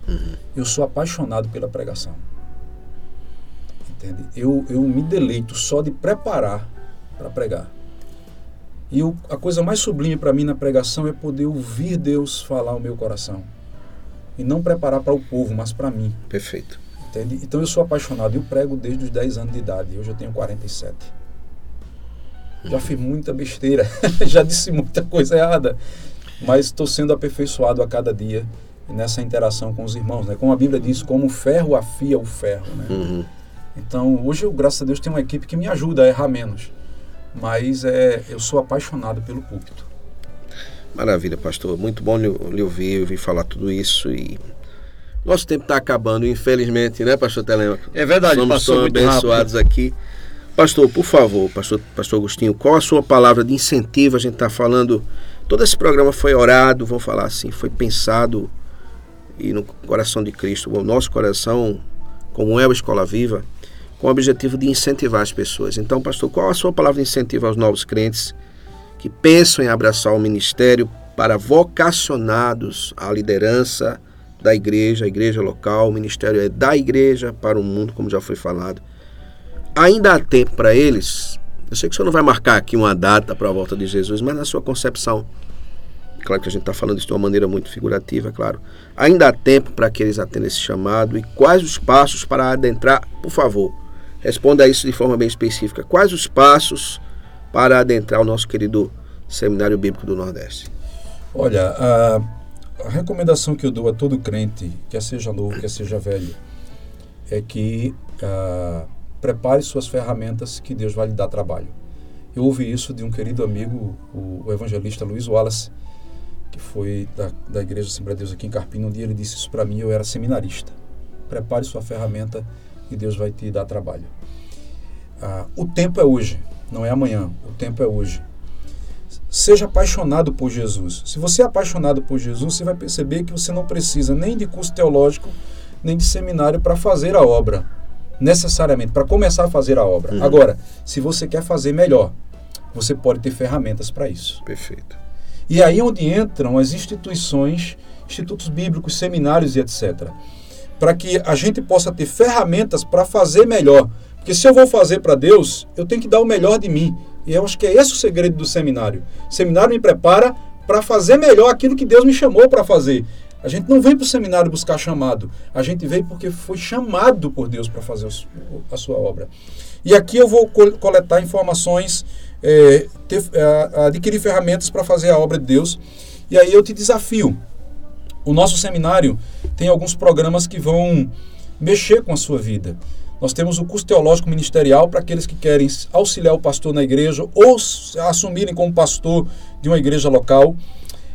Uhum. Eu sou apaixonado pela pregação. Entende? Eu, eu me deleito só de preparar para pregar. E o, a coisa mais sublime para mim na pregação é poder ouvir Deus falar ao meu coração. E não preparar para o povo, mas para mim. Perfeito. Entende? Então eu sou apaixonado. Eu prego desde os 10 anos de idade. Hoje eu tenho 47. Já uhum. fiz muita besteira. Já disse muita coisa errada. Mas estou sendo aperfeiçoado a cada dia nessa interação com os irmãos, né? Como a Bíblia diz, como o ferro afia o ferro, né? Uhum. Então, hoje eu, graças a Deus, tenho uma equipe que me ajuda a errar menos. Mas é, eu sou apaixonado pelo púlpito. Maravilha, pastor. Muito bom lhe ouvir, ouvir falar tudo isso e nosso tempo está acabando, infelizmente, né, pastor Telemaco? É verdade, Somos passou abençoados rápido. aqui. Pastor, por favor, pastor, pastor Agostinho, qual a sua palavra de incentivo? A gente está falando, todo esse programa foi orado, vamos falar assim, foi pensado e no coração de Cristo, o nosso coração, como é a Escola Viva, com o objetivo de incentivar as pessoas. Então, pastor, qual a sua palavra de incentivo aos novos crentes que pensam em abraçar o ministério para vocacionados à liderança da igreja, a igreja local, o ministério é da igreja para o mundo, como já foi falado. Ainda há tempo para eles. Eu sei que o senhor não vai marcar aqui uma data para a volta de Jesus, mas na sua concepção, claro que a gente está falando isso de uma maneira muito figurativa, claro. Ainda há tempo para que eles atendam esse chamado e quais os passos para adentrar, por favor, responda isso de forma bem específica. Quais os passos para adentrar o nosso querido Seminário Bíblico do Nordeste? Olha, a, a recomendação que eu dou a todo crente, quer seja novo, quer seja velho, é que a, prepare suas ferramentas que Deus vai lhe dar trabalho. Eu ouvi isso de um querido amigo, o, o evangelista Luiz Wallace, que foi da, da Igreja Assembleia de Deus aqui em Carpina. Um dia ele disse isso para mim, eu era seminarista. Prepare sua ferramenta e Deus vai te dar trabalho. Ah, o tempo é hoje, não é amanhã. O tempo é hoje. Seja apaixonado por Jesus. Se você é apaixonado por Jesus, você vai perceber que você não precisa nem de curso teológico, nem de seminário para fazer a obra. Necessariamente, para começar a fazer a obra. Uhum. Agora, se você quer fazer melhor, você pode ter ferramentas para isso. Perfeito. E aí onde entram as instituições, institutos bíblicos, seminários e etc. Para que a gente possa ter ferramentas para fazer melhor. Porque se eu vou fazer para Deus, eu tenho que dar o melhor de mim. E eu acho que é esse o segredo do seminário. O seminário me prepara para fazer melhor aquilo que Deus me chamou para fazer. A gente não vem para o seminário buscar chamado. A gente vem porque foi chamado por Deus para fazer a sua obra. E aqui eu vou coletar informações, é, ter, é, adquirir ferramentas para fazer a obra de Deus. E aí eu te desafio. O nosso seminário tem alguns programas que vão mexer com a sua vida. Nós temos o curso teológico ministerial para aqueles que querem auxiliar o pastor na igreja ou assumirem como pastor de uma igreja local.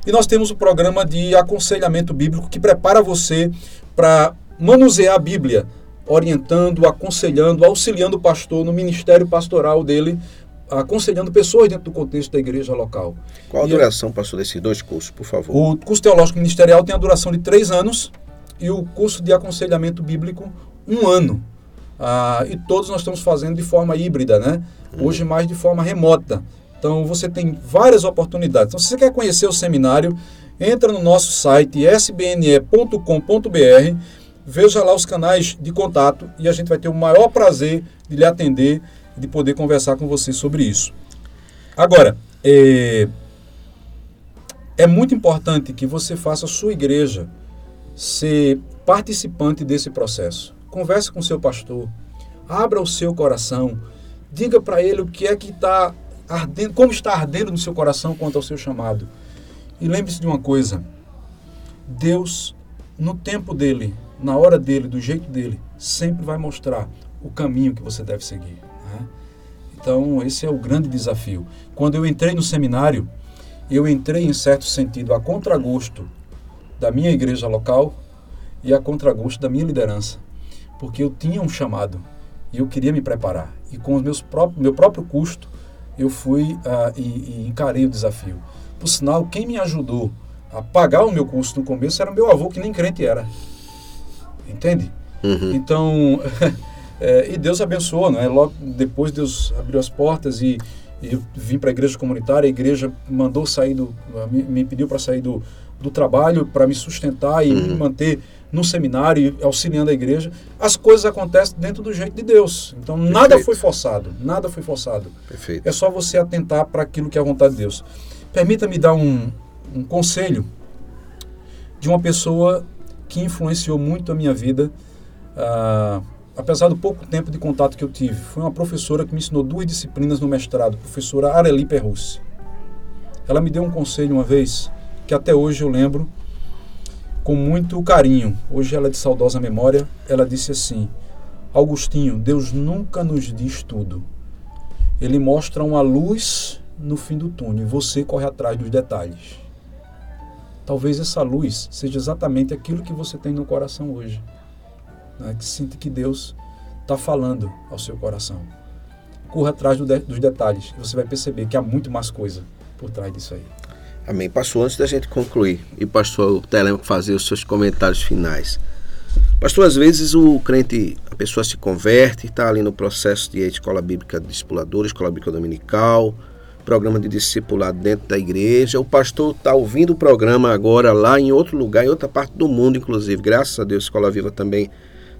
E nós temos o programa de aconselhamento bíblico que prepara você para manusear a Bíblia, orientando, aconselhando, auxiliando o pastor no ministério pastoral dele, aconselhando pessoas dentro do contexto da igreja local. Qual a e duração, pastor, desses dois cursos, por favor? O curso teológico ministerial tem a duração de três anos e o curso de aconselhamento bíblico, um ano. Ah, e todos nós estamos fazendo de forma híbrida, né? Uhum. Hoje mais de forma remota. Então você tem várias oportunidades. Então, se você quer conhecer o seminário, entra no nosso site sbne.com.br, veja lá os canais de contato e a gente vai ter o maior prazer de lhe atender de poder conversar com você sobre isso. Agora, é, é muito importante que você faça a sua igreja ser participante desse processo. Converse com seu pastor. Abra o seu coração. Diga para ele o que é que está ardendo, como está ardendo no seu coração quanto ao seu chamado. E lembre-se de uma coisa: Deus, no tempo dele, na hora dele, do jeito dele, sempre vai mostrar o caminho que você deve seguir. Né? Então, esse é o grande desafio. Quando eu entrei no seminário, eu entrei, em certo sentido, a contragosto da minha igreja local e a contragosto da minha liderança porque eu tinha um chamado e eu queria me preparar. E com o meu próprio custo, eu fui uh, e, e, encarei o desafio. Por sinal, quem me ajudou a pagar o meu custo no começo era meu avô, que nem crente era. Entende? Uhum. Então, é, e Deus abençoou, não é? Logo depois Deus abriu as portas e, e eu vim para a igreja comunitária, a igreja mandou sair do, me, me pediu para sair do, do trabalho para me sustentar e uhum. me manter no seminário, auxiliando a igreja, as coisas acontecem dentro do jeito de Deus. Então Perfeito. nada foi forçado, nada foi forçado. Perfeito. É só você atentar para aquilo que é a vontade de Deus. Permita-me dar um, um conselho de uma pessoa que influenciou muito a minha vida, ah, apesar do pouco tempo de contato que eu tive. Foi uma professora que me ensinou duas disciplinas no mestrado, professora Areli Perrussi. Ela me deu um conselho uma vez que até hoje eu lembro com muito carinho. Hoje ela é de saudosa memória. Ela disse assim: Augustinho, Deus nunca nos diz tudo. Ele mostra uma luz no fim do túnel e você corre atrás dos detalhes. Talvez essa luz seja exatamente aquilo que você tem no coração hoje. Né? Que sinta que Deus está falando ao seu coração. Corra atrás do de, dos detalhes você vai perceber que há muito mais coisa por trás disso aí. Amém. Pastor, antes da gente concluir, e pastor Telemaco fazer os seus comentários finais. Pastor, às vezes o crente, a pessoa se converte, está ali no processo de escola bíblica discipuladora, escola bíblica dominical, programa de discipulado dentro da igreja. O pastor está ouvindo o programa agora lá em outro lugar, em outra parte do mundo, inclusive. Graças a Deus, Escola Viva também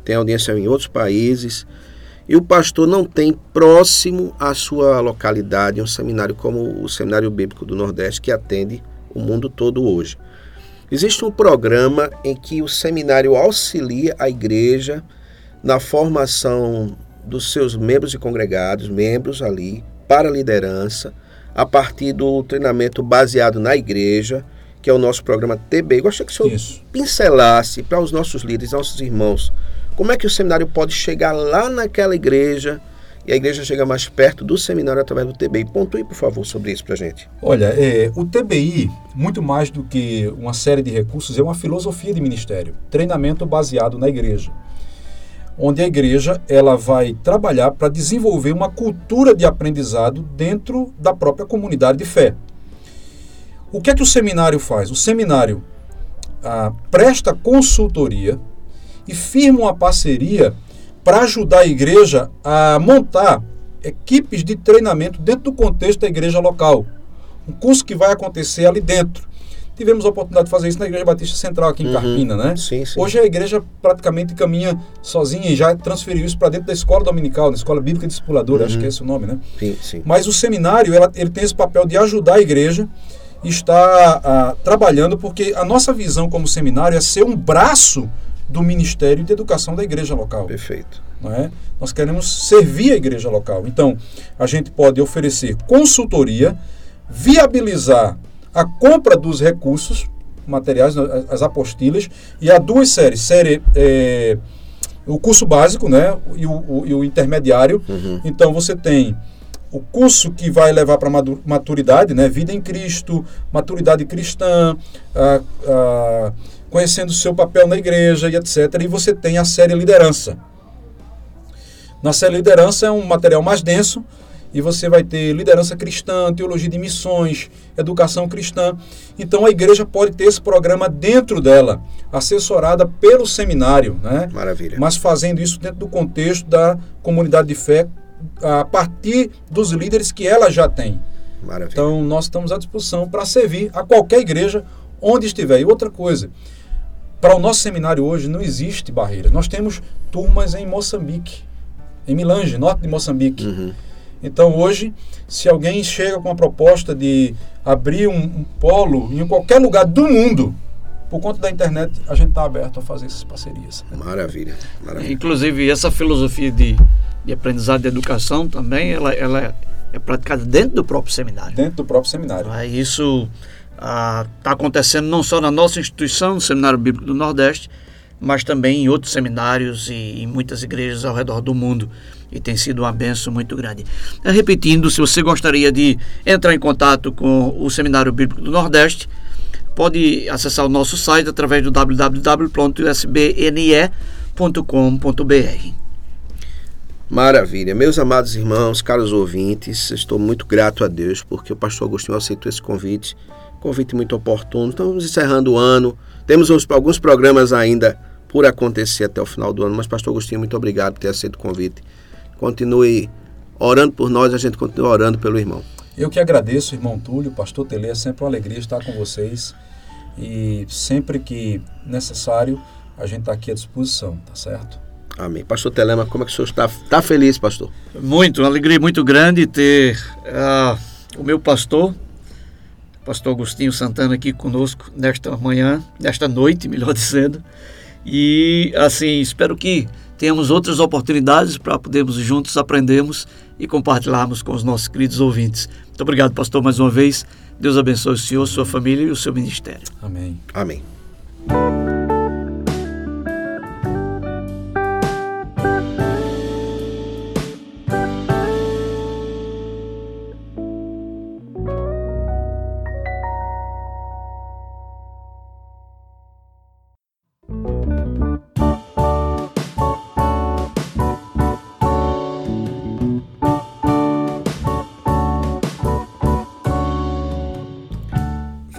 tem audiência em outros países. E o pastor não tem próximo à sua localidade um seminário como o Seminário Bíblico do Nordeste, que atende o mundo todo hoje. Existe um programa em que o seminário auxilia a igreja na formação dos seus membros e congregados, membros ali, para a liderança, a partir do treinamento baseado na igreja, que é o nosso programa TB. Gostaria que o senhor Isso. pincelasse para os nossos líderes, nossos irmãos, como é que o seminário pode chegar lá naquela igreja e a igreja chega mais perto do seminário através do TBI. Pontue, por favor, sobre isso para gente. Olha, é, o TBI, muito mais do que uma série de recursos, é uma filosofia de ministério, treinamento baseado na igreja onde a igreja ela vai trabalhar para desenvolver uma cultura de aprendizado dentro da própria comunidade de fé. O que é que o seminário faz? O seminário ah, presta consultoria e firma uma parceria para ajudar a igreja a montar equipes de treinamento dentro do contexto da igreja local. Um curso que vai acontecer ali dentro. Tivemos a oportunidade de fazer isso na Igreja Batista Central aqui em uhum. Carpina, né? Sim, sim. Hoje a igreja praticamente caminha sozinha e já transferiu isso para dentro da escola dominical, na escola bíblica discipuladora, uhum. acho que é esse o nome, né? Sim, sim. Mas o seminário, ela, ele tem esse papel de ajudar a igreja e está ah, trabalhando, porque a nossa visão como seminário é ser um braço do Ministério de Educação da igreja local. Perfeito. É? Nós queremos servir a igreja local. Então, a gente pode oferecer consultoria, viabilizar a compra dos recursos materiais, as apostilhas, e há duas séries. Série é, o curso básico né, e, o, o, e o intermediário. Uhum. Então você tem o curso que vai levar para maturidade, né, vida em Cristo, maturidade cristã, a, a, conhecendo o seu papel na igreja e etc. E você tem a série liderança. Na série liderança é um material mais denso, e você vai ter liderança cristã, teologia de missões, educação cristã. Então a igreja pode ter esse programa dentro dela, assessorada pelo seminário, né? Maravilha. Mas fazendo isso dentro do contexto da comunidade de fé, a partir dos líderes que ela já tem. Maravilha. Então nós estamos à disposição para servir a qualquer igreja onde estiver. E outra coisa, para o nosso seminário hoje não existe barreira. Nós temos turmas em Moçambique, em Milange, norte de Moçambique. Uhum então hoje, se alguém chega com a proposta de abrir um, um polo em qualquer lugar do mundo, por conta da internet, a gente está aberto a fazer essas parcerias. Maravilha, maravilha. Inclusive, essa filosofia de, de aprendizado de educação também, ela, ela é, é praticada dentro do próprio seminário. Dentro do próprio seminário. Ah, isso está ah, acontecendo não só na nossa instituição, no Seminário Bíblico do Nordeste, mas também em outros seminários e em muitas igrejas ao redor do mundo e tem sido uma benção muito grande. É, repetindo, se você gostaria de entrar em contato com o Seminário Bíblico do Nordeste, pode acessar o nosso site através do www.usbne.com.br. Maravilha. Meus amados irmãos, caros ouvintes, estou muito grato a Deus porque o pastor Agostinho aceitou esse convite, convite muito oportuno. Estamos encerrando o ano, temos uns, alguns programas ainda por acontecer até o final do ano, mas pastor Agostinho, muito obrigado por ter aceito o convite continue orando por nós, a gente continua orando pelo irmão. Eu que agradeço, irmão Túlio, pastor Tele, é sempre uma alegria estar com vocês e sempre que necessário a gente está aqui à disposição, tá certo? Amém. Pastor Telema, como é que o senhor está? Está feliz, pastor? Muito, uma alegria muito grande ter uh, o meu pastor, pastor Agostinho Santana, aqui conosco nesta manhã, nesta noite, melhor dizendo. E, assim, espero que tenhamos outras oportunidades para podermos juntos aprendermos e compartilharmos com os nossos queridos ouvintes. Muito obrigado, pastor, mais uma vez. Deus abençoe o senhor, sua família e o seu ministério. Amém. Amém.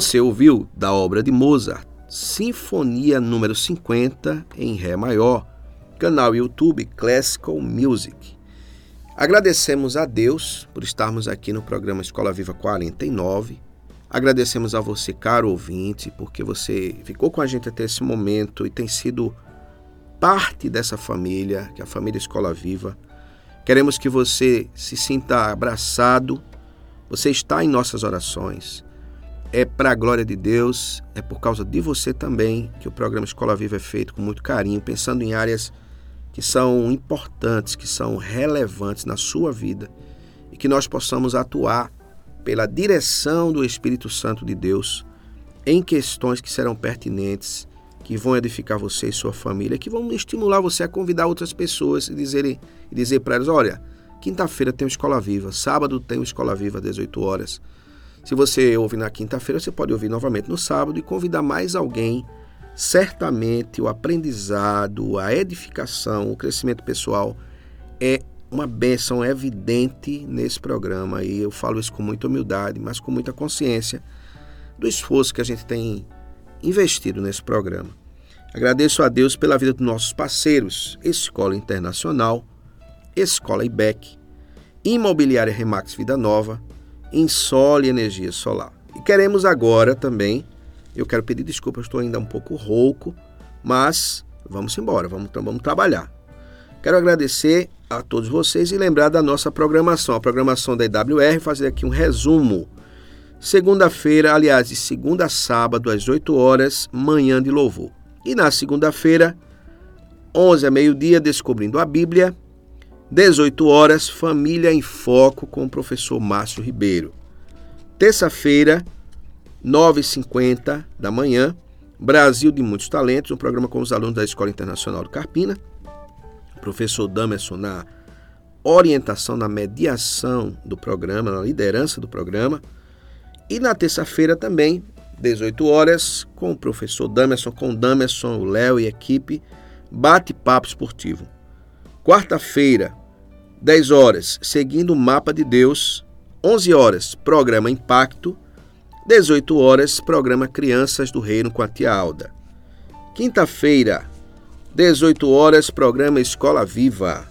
Você ouviu da obra de Mozart, Sinfonia número 50 em Ré maior, canal YouTube Classical Music. Agradecemos a Deus por estarmos aqui no programa Escola Viva 49. Agradecemos a você, caro ouvinte, porque você ficou com a gente até esse momento e tem sido parte dessa família, que é a família Escola Viva. Queremos que você se sinta abraçado. Você está em nossas orações é para a glória de Deus, é por causa de você também que o programa Escola Viva é feito com muito carinho, pensando em áreas que são importantes, que são relevantes na sua vida e que nós possamos atuar pela direção do Espírito Santo de Deus em questões que serão pertinentes, que vão edificar você e sua família, que vão estimular você a convidar outras pessoas e dizer, e dizer para elas: olha, quinta-feira tem Escola Viva, sábado tem Escola Viva às 18 horas. Se você ouve na quinta-feira, você pode ouvir novamente no sábado e convidar mais alguém. Certamente o aprendizado, a edificação, o crescimento pessoal é uma bênção evidente nesse programa e eu falo isso com muita humildade, mas com muita consciência do esforço que a gente tem investido nesse programa. Agradeço a Deus pela vida dos nossos parceiros, Escola Internacional, Escola IBEC, Imobiliária Remax Vida Nova, Insole Energia Solar. E queremos agora também, eu quero pedir desculpas, estou ainda um pouco rouco, mas vamos embora, vamos, então, vamos trabalhar. Quero agradecer a todos vocês e lembrar da nossa programação, a programação da IWR, fazer aqui um resumo. Segunda-feira, aliás, de segunda a sábado, às 8 horas, manhã de louvor. E na segunda-feira, 11 a meio-dia, descobrindo a Bíblia, 18 horas, Família em Foco com o professor Márcio Ribeiro. Terça-feira, 9h50 da manhã, Brasil de Muitos Talentos, um programa com os alunos da Escola Internacional do Carpina. O professor Damerson na orientação, na mediação do programa, na liderança do programa. E na terça-feira também, 18 horas, com o professor Damerson, com o Damerson, o Léo e a equipe, bate-papo esportivo. Quarta-feira, 10 horas, seguindo o mapa de Deus. 11 horas, programa Impacto. 18 horas, programa Crianças do Reino com a tia Alda. Quinta-feira, 18 horas, programa Escola Viva.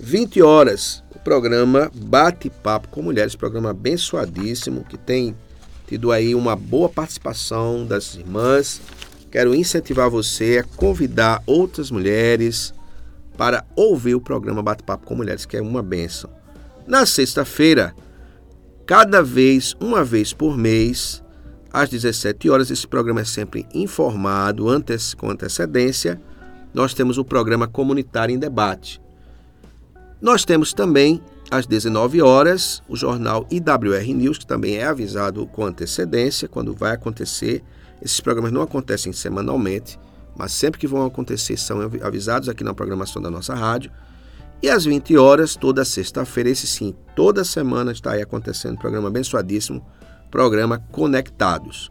20 horas, o programa Bate-Papo com Mulheres, programa abençoadíssimo que tem tido aí uma boa participação das irmãs. Quero incentivar você a convidar outras mulheres para ouvir o programa Bate-Papo com Mulheres, que é uma benção. Na sexta-feira, cada vez, uma vez por mês, às 17 horas, esse programa é sempre informado antes, com antecedência. Nós temos o programa Comunitário em Debate. Nós temos também, às 19 horas, o jornal IWR News, que também é avisado com antecedência quando vai acontecer. Esses programas não acontecem semanalmente mas sempre que vão acontecer são avisados aqui na programação da nossa rádio. E às 20 horas, toda sexta-feira, esse sim, toda semana está aí acontecendo um programa abençoadíssimo, programa Conectados.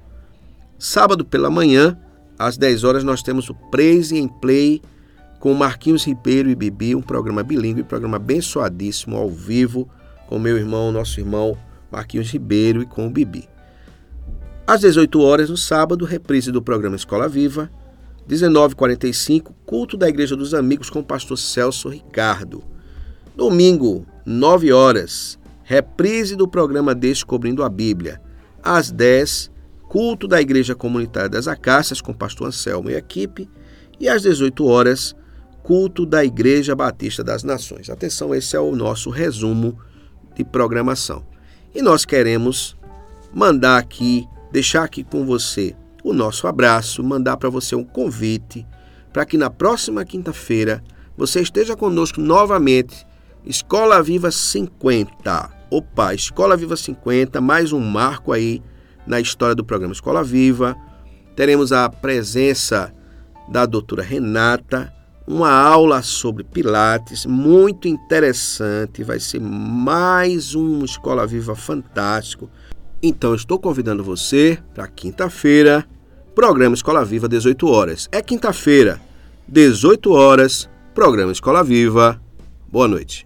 Sábado pela manhã, às 10 horas, nós temos o Praise and Play com Marquinhos Ribeiro e Bibi, um programa bilíngue, programa abençoadíssimo, ao vivo, com meu irmão, nosso irmão Marquinhos Ribeiro e com o Bibi. Às 18 horas, no sábado, reprise do programa Escola Viva, 19h45, culto da Igreja dos Amigos com o pastor Celso Ricardo. Domingo, 9 horas, reprise do programa Descobrindo a Bíblia. Às 10, culto da Igreja Comunitária das Acácias com o pastor Anselmo e equipe. E às 18 horas, culto da Igreja Batista das Nações. Atenção, esse é o nosso resumo de programação. E nós queremos mandar aqui, deixar aqui com você o nosso abraço, mandar para você um convite para que na próxima quinta-feira você esteja conosco novamente Escola Viva 50. Opa, Escola Viva 50, mais um marco aí na história do programa Escola Viva. Teremos a presença da doutora Renata, uma aula sobre Pilates, muito interessante. Vai ser mais um Escola Viva fantástico. Então, estou convidando você para quinta-feira, programa Escola Viva, 18 horas. É quinta-feira, 18 horas, programa Escola Viva. Boa noite.